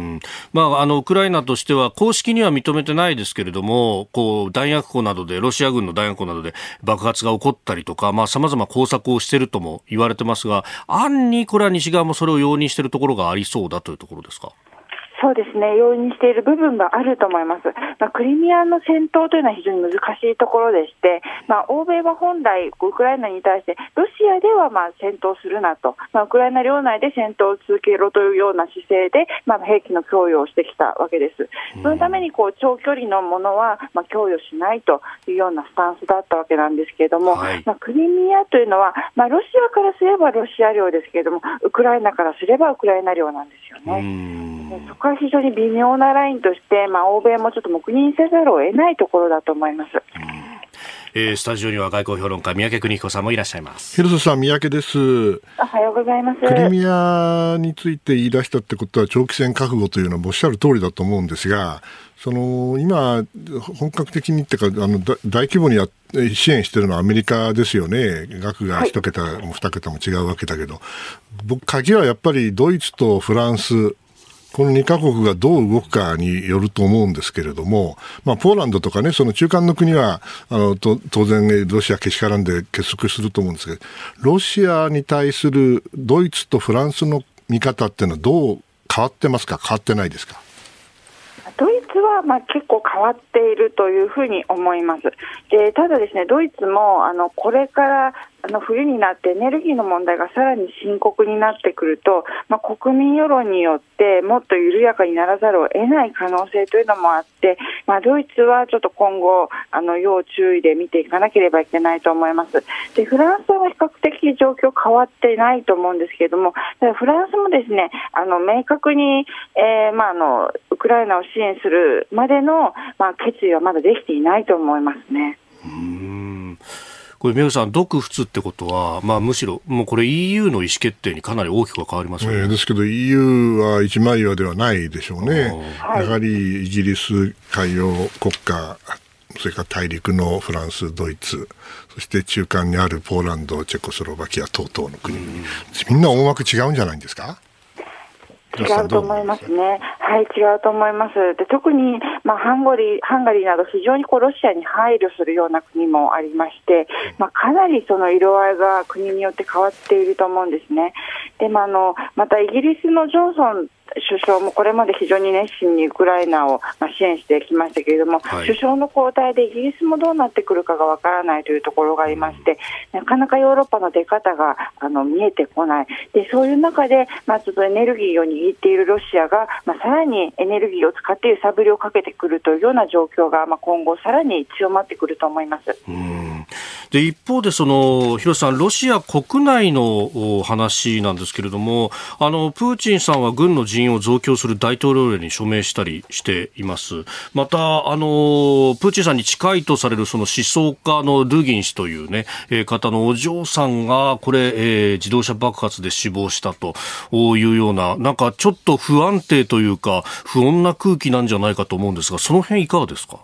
A: まあ、あのウクライナとしては公式には認めてないですけれどもこう弾薬庫などでロシア軍の弾薬庫などで爆発が起こったりとかさまざ、ま工作をしているとも言われてますが暗にこれは西側もそれを容認しているところがありそうだというところですか？
D: そうですね、容易にしている部分があると思います。まあ、クリミアの戦闘というのは非常に難しいところでして、まあ、欧米は本来、ウクライナに対して、ロシアではまあ戦闘するなと、まあ、ウクライナ領内で戦闘を続けろというような姿勢で、まあ、兵器の供与をしてきたわけです。そのためにこう長距離のものはまあ供与しないというようなスタンスだったわけなんですけれども、はい、まあ、クリミアというのは、まあ、ロシアからすればロシア領ですけれども、ウクライナからすればウクライナ領なんですよね。そこは非常に微妙なラインとして、まあ、欧米もちょっと黙認せざるを得ないところだと思います。
A: えー、スタジオには外交評論家三宅邦彦さんもいらっしゃいます。
C: 広瀬さん三宅です。
D: おはようございます。
C: クリミアについて言い出したってことは長期戦覚悟というのはおっしゃる通りだと思うんですがその今本格的にってかあの大規模にや支援してるのはアメリカですよね。額が一桁も二桁も違うわけだけど、僕鍵はやっぱりドイツとフランスこの2カ国がどう動くかによると思うんですけれども、まあ、ポーランドとかね、その中間の国は、あの、と当然、ロシアけしからんで結束すると思うんですけど、ロシアに対するドイツとフランスの見方っていうのはどう変わってますか？変わってないですか？
D: ドイツはまあ結構変わっているというふうに思います。でただ、ですねドイツもあのこれからあの冬になってエネルギーの問題がさらに深刻になってくると、まあ、国民世論によってもっと緩やかにならざるを得ない可能性というのもあって、まあ、ドイツはちょっと今後あの要注意で見ていかなければいけないと思いますでフランスは比較的状況変わってないと思うんですけれどもフランスもですねあの明確に、えーまあ、のウクライナを支援するまでの、まあ、決意はまだできていないと思いますね。
A: うんこれ、宮さん、独仏ってことは、まあ、むしろ、もうこれ EU の意思決定にかなり大きく変わりますよね、え
C: ー、ですけど EU は一枚岩ではないでしょうね。やはりイギリス海洋国家、それから大陸のフランス、ドイツ、そして中間にあるポーランド、チェコスロバキア等々の国、みんな大枠違うんじゃないんですか？
D: 違うと思いますね。はい、違うと思います。で特に、まあ、ハンガリー、ハンガリーなど非常にこうロシアに配慮するような国もありまして、まあ、かなりその色合いが国によって変わっていると思うんですね。で、まあ、の、またイギリスのジョンソン首相もこれまで非常に熱心にウクライナを支援してきましたけれども、はい、首相の交代でイギリスもどうなってくるかがわからないというところがありまして、なかなかヨーロッパの出方があの見えてこない、でそういう中で、まあ、ちょっとエネルギーを握っているロシアが、まあ、さらにエネルギーを使って揺さぶりをかけてくるというような状況が、まあ、今後、さらに強まってくると思います。
A: うんで一方でその広瀬さん、ロシア国内の話なんですけれどもあのプーチンさんは軍の人員を増強する大統領令に署名したりしています。またあのプーチンさんに近いとされるその思想家のドゥギン氏という、ね、方のお嬢さんがこれ、えー、自動車爆発で死亡したというようななんかちょっと不安定というか不穏な空気なんじゃないかと思うんですがその辺いかがですか？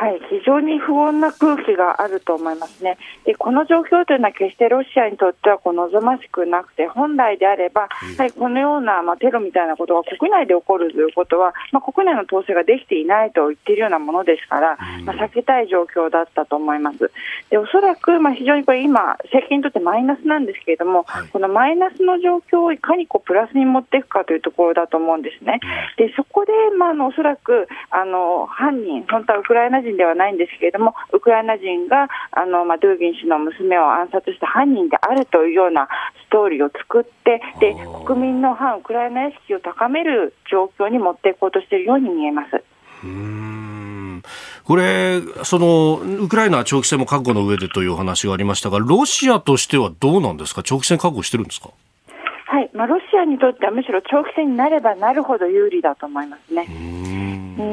D: はい、非常に不穏な空気があると思いますね。で、この状況というのは決してロシアにとってはこう望ましくなくて、本来であれば、はい、このような、まあ、テロみたいなことが国内で起こるということは、まあ、国内の統制ができていないと言っているようなものですから、まあ、避けたい状況だったと思います。で、おそらく、まあ、非常にこれ今、政権にとってマイナスなんですけれども、はい、このマイナスの状況をいかにこうプラスに持っていくかというところだと思うんですね。で、そこで、まあ、あのおそらくあの犯人、本当はウクライナ人人ではないんですけれども、ウクライナ人があの、まあ、ドゥーギン氏の娘を暗殺した犯人であるというようなストーリーを作って、で国民の反ウクライナ意識を高める状況に持っていこうとしているように見えます。
A: うんこれ、そのウクライナは長期戦も覚悟の上でという話がありましたが、ロシアとしてはどうなんですか、長期戦覚悟してるんですか？
D: はい、まあ、ロシアにとってはむしろ長期戦になればなるほど有利だと思いますね。う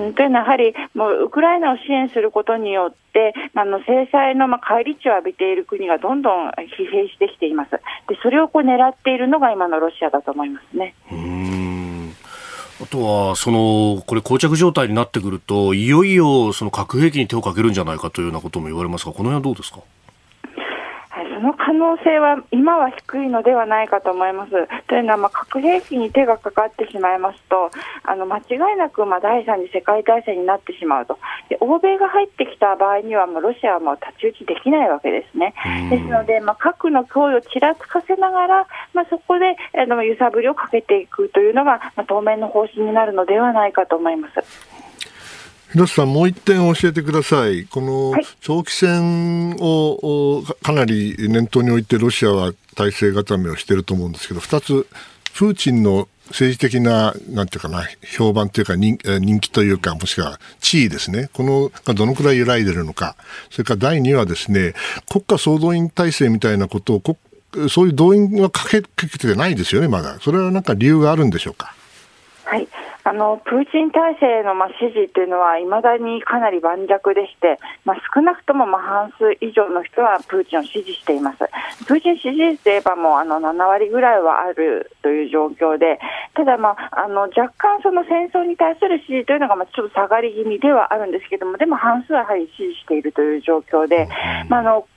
D: ん。というのは、やはりもうウクライナを支援することによって、あの制裁のまあ返り血を浴びている国がどんどん疲弊してきています、でそれをこう狙っているのが今のロシアだと思いますね。
A: あとは、その、これ、膠着状態になってくると、いよいよ、その核兵器に手をかけるんじゃないかというようなことも言われますが、この辺はどうですか？
D: その可能性は今は低いのではないかと思います。というのは、まあ、核兵器に手がかかってしまいますと、あの間違いなくまあ第三次世界大戦になってしまうと、で欧米が入ってきた場合には、もうロシアはもう太刀打ちできないわけですね。ですので、まあ、核の脅威をちらつかせながら、まあ、そこであの揺さぶりをかけていくというのが、まあ、当面の方針になるのではないかと思います。
C: 広瀬さん、もう一点教えてください。この長期戦をかなり念頭に置いてロシアは体制固めをしていると思うんですけど、二つ、プーチンの政治的な、なんていうかな、評判というか人人気というか、もしくは地位ですね。このがどのくらい揺らいでるのか。それから第二はですね、国家総動員体制みたいなことを、そういう動員はかけかけてないですよね、まだ。それはなんか理由があるんでしょうか？
D: はい。あのプーチン体制のまあ支持というのは、いまだにかなり盤石でして、まあ、少なくともまあ半数以上の人はプーチンを支持しています。プーチン支持率といえばもうあの7割ぐらいはあるという状況で、ただ、まあ、あの若干その戦争に対する支持というのがまあちょっと下がり気味ではあるんですけれども、でも半数はやはり支持しているという状況で、まあ、あの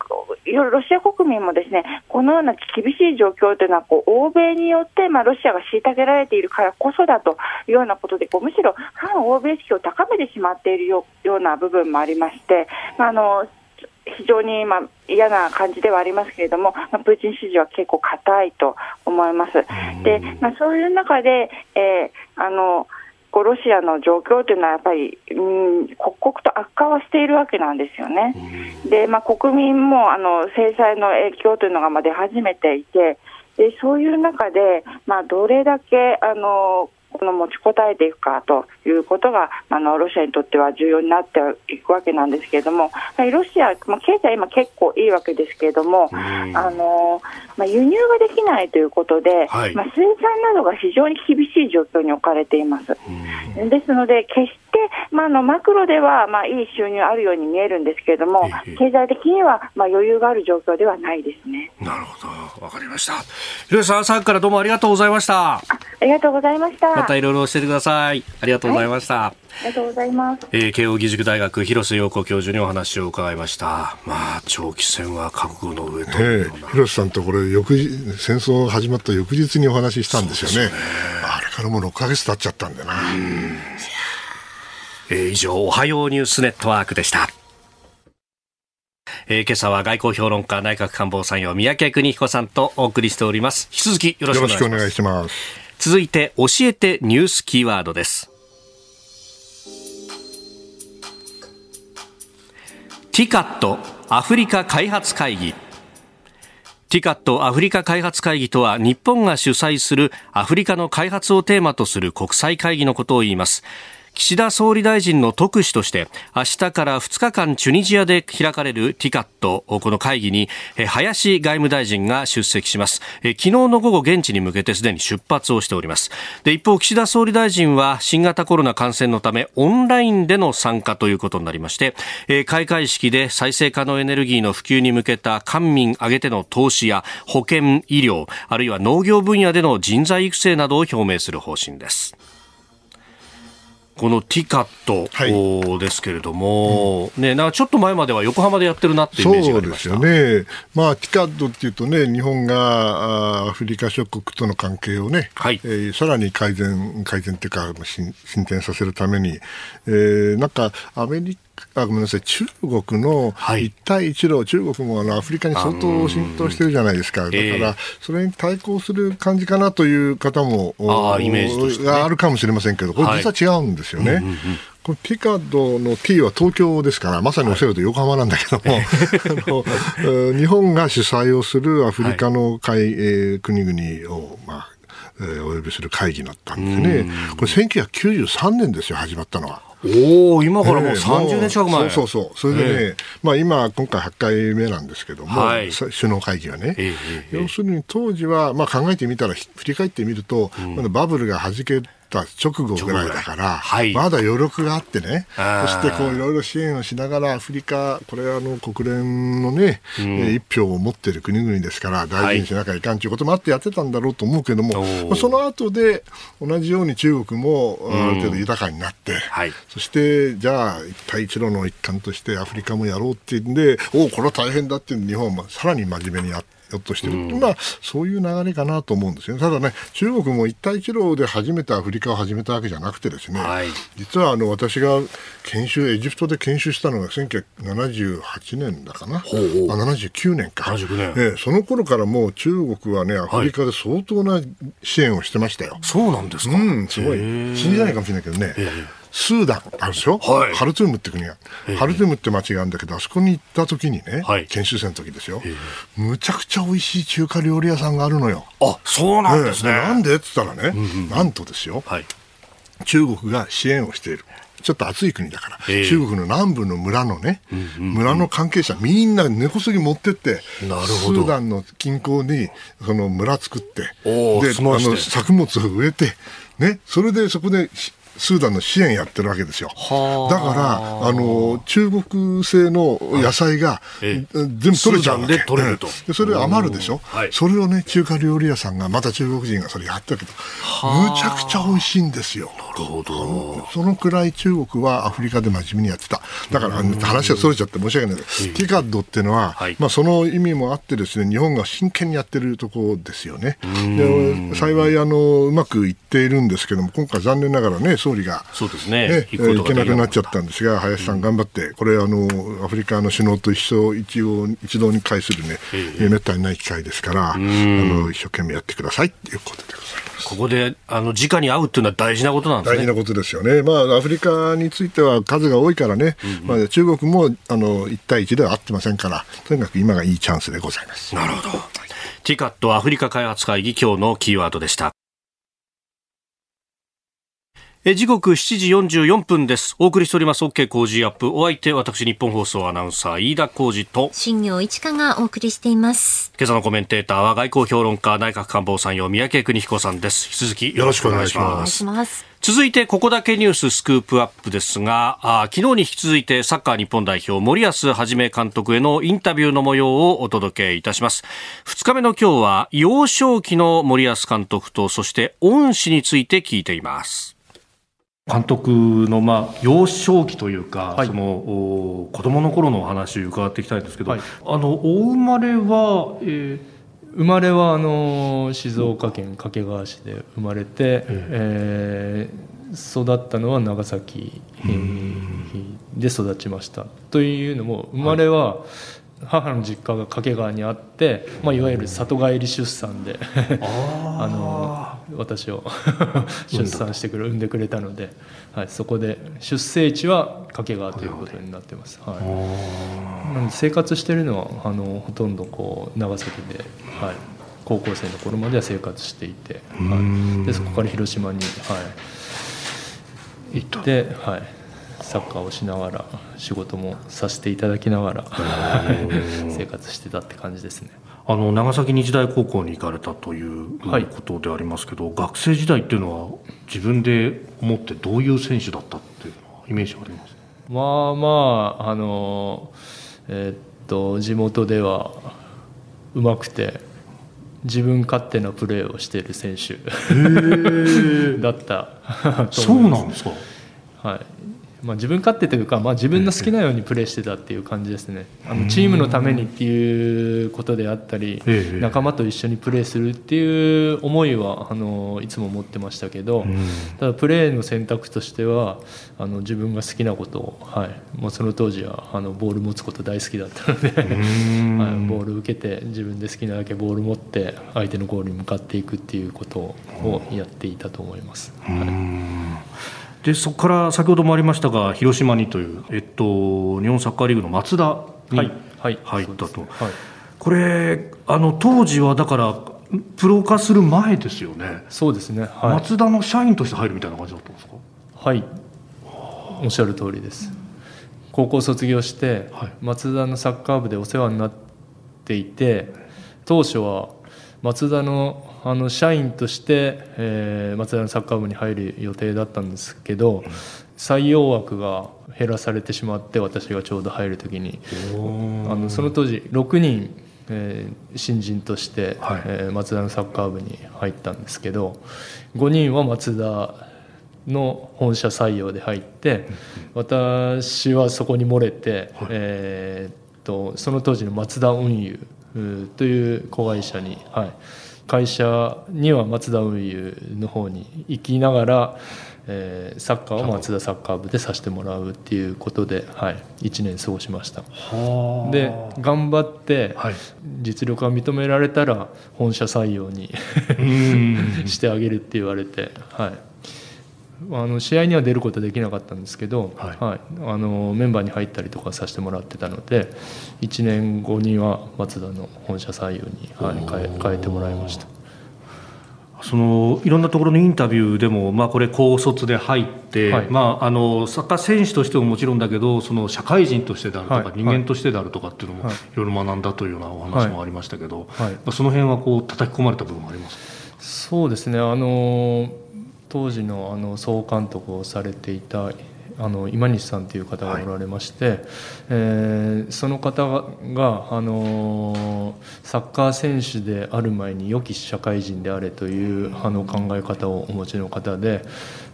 D: ロシア国民もですねこのような厳しい状況というのはこう欧米によって、まあ、ロシアが虐げられているからこそだというようなことでこうむしろ反欧米意識を高めてしまっているような部分もありまして、まあ、あの非常にまあ嫌な感じではありますけれども、まあ、プーチン支持は結構硬いと思います。で、まあ、そういう中で、えー、あのこうロシアの状況というのはやっぱり、うん、刻々と悪化はしているわけなんですよね。で、まあ、国民もあの制裁の影響というのがま出始めていて、でそういう中で、まあ、どれだけあのこの持ちこたえていくかということがあのロシアにとっては重要になっていくわけなんですけれども、ロシア、まあ、経済今結構いいわけですけれども、あのまあ、輸入ができないということで、はい、まあ、生産などが非常に厳しい状況に置かれています。ですので、決して、まあ、あのマクロでは、まあ、いい収入あるように見えるんですけれども、経済的には、まあ、余裕がある状況ではないですね。
A: なるほど、わかりました。広瀬さん、朝からどうもありがとうございました。あ
D: りがとうございました。
A: またいろいろ教えてください。ありがとうございました。はい、あ
D: りがとうございます。
A: えー、慶應義塾大学広瀬陽子教授にお話を伺いました。まあ、長期戦は覚悟の上と
C: えー、広瀬さんとこれ、翌戦争が始まった翌日にお話ししたんですよね。ねあれからもう6か月経っちゃったんだな。
A: えー、以上、おはようニュースネットワークでした。えー、今朝は外交評論家内閣官房参与三宅邦彦さんとお送りしております。引き続きよろしくお願いします。続いて教えてニュースキーワードです。ティカットアフリカ開発会議ティカットアフリカ開発会議とは日本が主催するアフリカの開発をテーマとする国際会議のことを言います岸田総理大臣の特使として明日から2日間チュニジアで開かれるティカットこの会議に林外務大臣が出席します。昨日の午後現地に向けてすでに出発をしております。で一方岸田総理大臣は新型コロナ感染のためオンラインでの参加ということになりまして開会式で再生可能エネルギーの普及に向けた官民挙げての投資や保健医療あるいは農業分野での人材育成などを表明する方針です。このティカットですけれども、はいうん、ね、なんかちょっと前までは横浜でやってるなっていうイメージがありました。
C: そうですよね、まあ、ティカットっていうとね、日本がアフリカ諸国との関係をね、はい。えー、さらに改善、改善っていうか、進展させるために、えー、なんかアメリカあごめんなさい。中国の一帯一路、はい、中国もあのアフリカに相当浸透してるじゃないですか、だからそれに対抗する感じかなという方も
A: あイメージ、ね、
C: があるかもしれませんけど、これ、実は違うんですよね。はいうんうんうん。このピカドの T は東京ですから、まさにおっしゃると横浜なんだけども、はい、あの日本が主催をするアフリカの海、はい、えー、国々を、まあ、えー、お呼びする会議だったんですね。これ1993年ですよ、始まったのは。
A: おお今からもう30年近く前、え
C: ー、そうそうそう。それでね、えー、まあ、今今回8回目なんですけども、はい、首脳会議はね、えー、要するに当時は、まあ、考えてみたら振り返ってみると、うん、まだバブルがはじけた直後ぐらいだから、はい、まだ余力があってね、そしてこういろいろ支援をしながら、アフリカ、これはあの国連のね、うん、一票を持っている国々ですから、大事にしなきゃいかんということもあってやってたんだろうと思うけども、はい、その後で同じように中国もある程度豊かになって、うんはい、そしてじゃあ、一帯一路の一環としてアフリカもやろうっていうんで、おお、これは大変だっていう日本はさらに真面目にやって。よっとして。る、うん、まあ、そういう流れかなと思うんですよね、ただね、中国も一帯一路で初めてアフリカを始めたわけじゃなくて、ですね、はい、実はあの私が研修、エジプトで研修したのが1978年だかな、ほうほう。あ79年か、
A: 79年。
C: えー、その頃からもう中国はね、アフリカで相当な支援をしてましたよ。はい、
A: そうなんですか、う
C: ん、すごい、信じないかもしれないけどね。スーダンあるでしょ、はい、ハルトゥームって国が、ハルトゥームって町があるんだけど、あそこに行った時にね、はい、研修生の時ですよ、むちゃくちゃ美味しい中華料理屋さんがあるのよ。
A: あそうなんですね。
C: なんでって言ったらね、うんうん、なんとですよ、はい、中国が支援をしている。ちょっと暑い国だから、えー、中国の南部の村のね、うんうんうん、村の関係者、みんな根こそぎ持ってって、なるほど。スーダンの近郊にその村作って、であの作物を植えて、ね、それでそこでスーダンの支援やってるわけですよ。だから、あの、中国製の野菜が、全部取れちゃうわけ。で取れると。でそれ余るでしょ、はい、それをね、中華料理屋さんが、また中国人がそれやってるけど、むちゃくちゃ美味しいんですよ。
A: ほど。
C: そのくらい中国はアフリカで真面目にやってた。だから、話がそれちゃって申し訳ない。けど、ティカッドっていうのは、はい、まあ、その意味もあってですね、日本が真剣にやってるところですよね。で幸い、あの、うまくいっているんですけども、今回残念ながらね、総理が、
A: そうですね。
C: ね行けなくなっちゃったんですが、林さん、頑張って、これあの、アフリカの首脳と一緒一応一堂に会するね、えめったにない機会ですから、あの一生懸命やってくださいということでございます。
A: ここであの直に会うっていうのは大事なことなんですね。
C: 大事なことですよね。まあアフリカについては数が多いからね、うんうん、まあ中国もあの一対一では会ってませんから、とにかく今がいいチャンスでございます。
A: なるほど。ティカットアフリカ開発会議今日のキーワードでした。え時刻7時44分です。お送りしております OK 工事アップ。お相手、私、日本放送アナウンサー、飯田浩二と、
B: 新業一華がお送りしています。
A: 今朝のコメンテーターは外交評論家、内閣官房参与、三宅邦彦さんです。引き続きよろしくお願いします。ます続いて、ここだけニューススクープアップですが、あ昨日に引き続いてサッカー日本代表、森保一監督へのインタビューの模様をお届けいたします。二日目の今日は、幼少期の森保監督と、そして恩師について聞いています。監督のまあ幼少期というか、はい、その子供の頃のお話を伺っていきたいんですけど、はい、あのお生まれは、
E: えー、生まれはあの静岡県掛川市で生まれて、えー、育ったのは長崎で育ちました。というのも生まれは、母の実家が掛川にあって、まあ、いわゆる里帰り出産で あの私を 出産してくれ産んでくれたので、はい、そこで出生地は掛川ということになってます、はい、なので生活してるのはあのほとんどこう長崎で、はい、高校生の頃までは生活していて、はい、でそこから広島に、はい、行って、はいサッカーをしながら仕事もさせていただきながら生活してたって感じですね。
A: あの長崎日大高校に行かれたということでありますけど、はい、学生時代っていうのは自分で思ってどういう選手だったっていうのはイメージあります？
E: まあまああのえー、っと地元ではうまくて自分勝手なプレーをしている選手だった
A: そうなんですか？
E: はいまあ、自分勝手というか、まあ、自分の好きなようにプレーしてたっていう感じですね。あのチームのためにっていうことであったり仲間と一緒にプレーするっていう思いはあのいつも持ってましたけどただプレーの選択としてはあの自分が好きなことを、はい。まあ、その当時はあのボール持つこと大好きだったので はい、ボール受けて自分で好きなだけボール持って相手のゴールに向かっていくっていうことをやっていたと思います。はい
A: でそこから先ほどもありましたが広島にという、えっと、日本サッカーリーグの松田に入ったと、はいはい、これあの当時はだから
F: プロ化する前ですよね。
E: そうですね、
F: はい、松田の社員として入るみたいな感じだったんですか？
E: はい。おっしゃる通りです。高校卒業して、はい、松田のサッカー部でお世話になっていて当初は松田のあの社員として、えー、松田のサッカー部に入る予定だったんですけど採用枠が減らされてしまって私がちょうど入る時に。あのその当時6人、えー、新人として、はい、えー、松田のサッカー部に入ったんですけど5人は松田の本社採用で入って私はそこに漏れて、はい、えー、とその当時の松田運輸という子会社に、はい、会社には松田運輸の方に行きながら、えー、サッカーを松田サッカー部でさせてもらうっていうことで、はい、1年過ごしました。で頑張って、はい、実力が認められたら本社採用に してあげるって言われて、はい、あの試合には出ることできなかったんですけど、はい、はい、あのメンバーに入ったりとかさせてもらってたので1年後には松田の本社採用に、はい、変え変えてもらいました。
F: そのいろんなところのインタビューでも、まあ、これ、高卒で入って、はい、まあ、あのサッカー選手としてももちろんだけど、その社会人としてであるとか、はい、人間としてであるとかっていうのも、い。ろいろ学んだというようなお話もありましたけど、はい、その辺はこう叩き込まれた部分もあります
E: そうですね。あの当時のあの総監督をされていたあの今西さんという方がおられまして、はい、えー、その方が、あのサッカー選手である前に良き社会人であれというあの考え方をお持ちの方で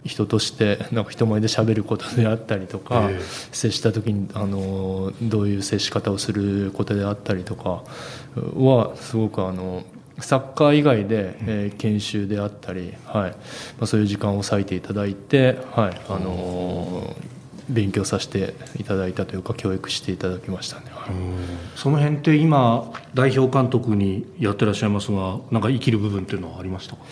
E: 人としてなんか人前でしゃべることであったりとか、えー、接した時に、あのどういう接し方をすることであったりとかはすごくあのサッカー以外で、えー、研修であったり、はい。まあ、そういう時間を割いていただいて、はい。あの、勉強させていただいたというか教育していただきましたね、はい、
F: その辺って今代表監督にやってらっしゃいますがなんか生きる部分っていうのはありましたか？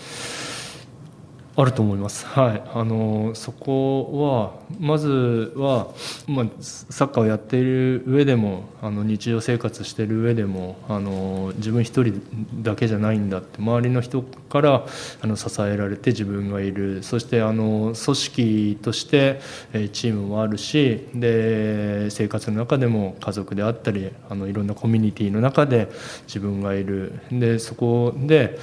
E: あると思います、はい、あのそこはまずは、まあ、サッカーをやっている上でもあの日常生活している上でもあの自分一人だけじゃないんだって周りの人からあの支えられて自分がいる。そしてあの組織としてチームもあるしで生活の中でも家族であったりあのいろんなコミュニティの中で自分がいる。でそこで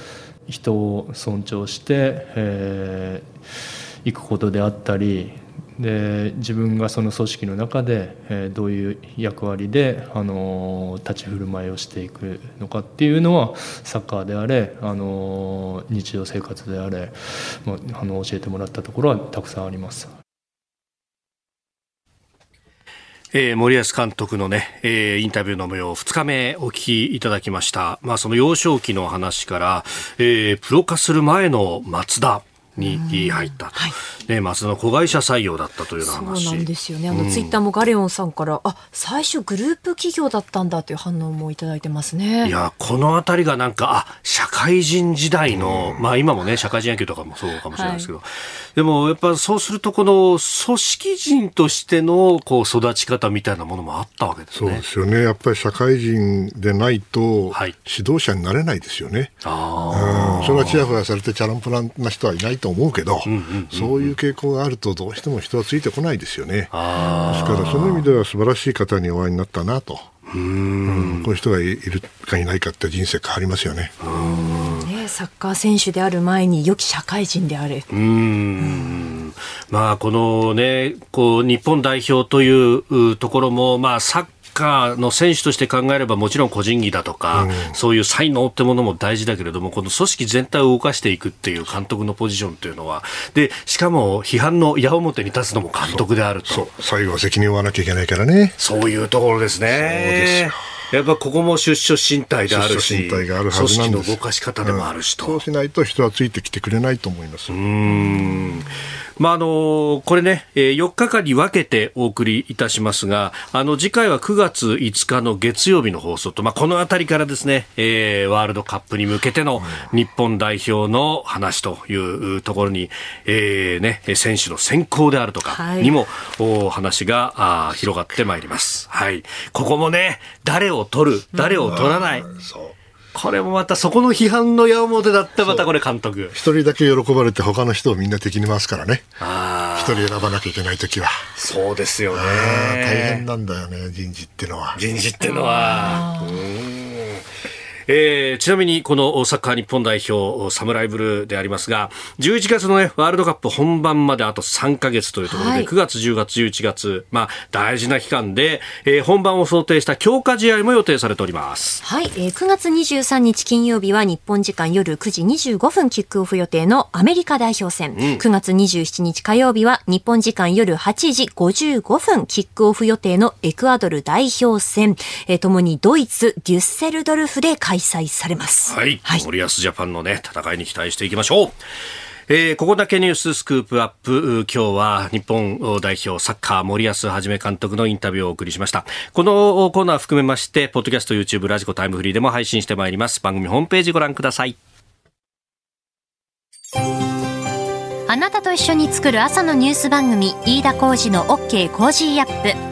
E: 人を尊重して、えー、いくことであったりで自分がその組織の中で、えー、どういう役割で、あのー、立ち振る舞いをしていくのかっていうのはサッカーであれ、あのー、日常生活であれ、まあ、あの教えてもらったところはたくさんあります。
A: えー、森保監督のね、えー、インタビューの模様、2日目お聞きいただきました。まあ、その幼少期の話から、えー、プロ化する前の松田。に入ったと、はい、ね、松田の子会社採用だったという話。
B: そうなんですよね。あの、うん、ツイッターもガレオンさんからあ最初グループ企業だったんだという反応もいただいてますね。
A: いやこの辺りがなんかあ社会人時代の、うん、まあ今もね社会人野球とかもそうかもしれないですけど、はい、でもやっぱそうするとこの組織人としてのこう育ち方みたいなものもあったわけです
C: ね。そうですよね。やっぱり社会人でないと、はい、指導者になれないですよね。あ、うん、それがちやほやされてチャランプランな人はいないと思うけど、うんうんうんうん、そういう傾向があるとどうしても人はついてこないですよね。ですからその意味では素晴らしい方にお会いになったなと。うん、こういう人がいるかいないかって人生変わりますよね。
B: ねサッカー選手である前に良き社会人であれ。うん。
A: まあこのねこう日本代表というところもまあサッカーの選手として考えればもちろん個人技だとか、うん、そういう才能ってものも大事だけれどもこの組織全体を動かしていくっていう監督のポジションというのはでしかも批判の矢面に立つのも監督であると。
C: 最後は責任を負わなきゃいけないからね。
A: そういうところですね。そうですよやっぱここも出所身体であるし、組織の動かし方でもあるしと、
C: うん、そうしないと人はついてきてくれないと思います。
A: うんまあ、あのこれね、4日間に分けてお送りいたしますが、あの、次回は9月5日の月曜日の放送と、まあ、このあたりからですね、えー、ワールドカップに向けての日本代表の話というところに、えー、ね、選手の選考であるとかにも、お話があ広がってまいります。はい。ここもね、誰を取る、誰を取らない。うん、そうこれもまたそこの批判の矢面だったまたこれ監督。
C: 一人だけ喜ばれて他の人をみんな敵に回すからね。一人選ばなきゃいけない時は。
A: そうですよね。
C: 大変なんだよね人事ってのは。
A: 人事ってのはえー、ちなみにこのサッカー日本代表、サムライブルーでありますが、11月のね、ワールドカップ本番まであと3ヶ月というところで、はい、9月、10月、11月、まあ、大事な期間で、えー、本番を想定した強化試合も予定されております。
B: はい、えー、9月23日金曜日は日本時間夜9時25分キックオフ予定のアメリカ代表戦。うん、9月27日火曜日は日本時間夜8時55分キックオフ予定のエクアドル代表戦。えー、ともにドイツ、デュッセルドルフで開催されます。
A: はい。はい、森保ジャパンのね、戦いに期待していきましょう。えー、ここだけニューススクープアップ今日は日本代表サッカー森保一監督のインタビューをお送りしましたこのコーナー含めましてポッドキャスト YouTube ラジコタイムフリーでも配信してまいります番組ホームページご覧ください
B: あなたと一緒に作る朝のニュース番組飯田浩二の OK コージーアップ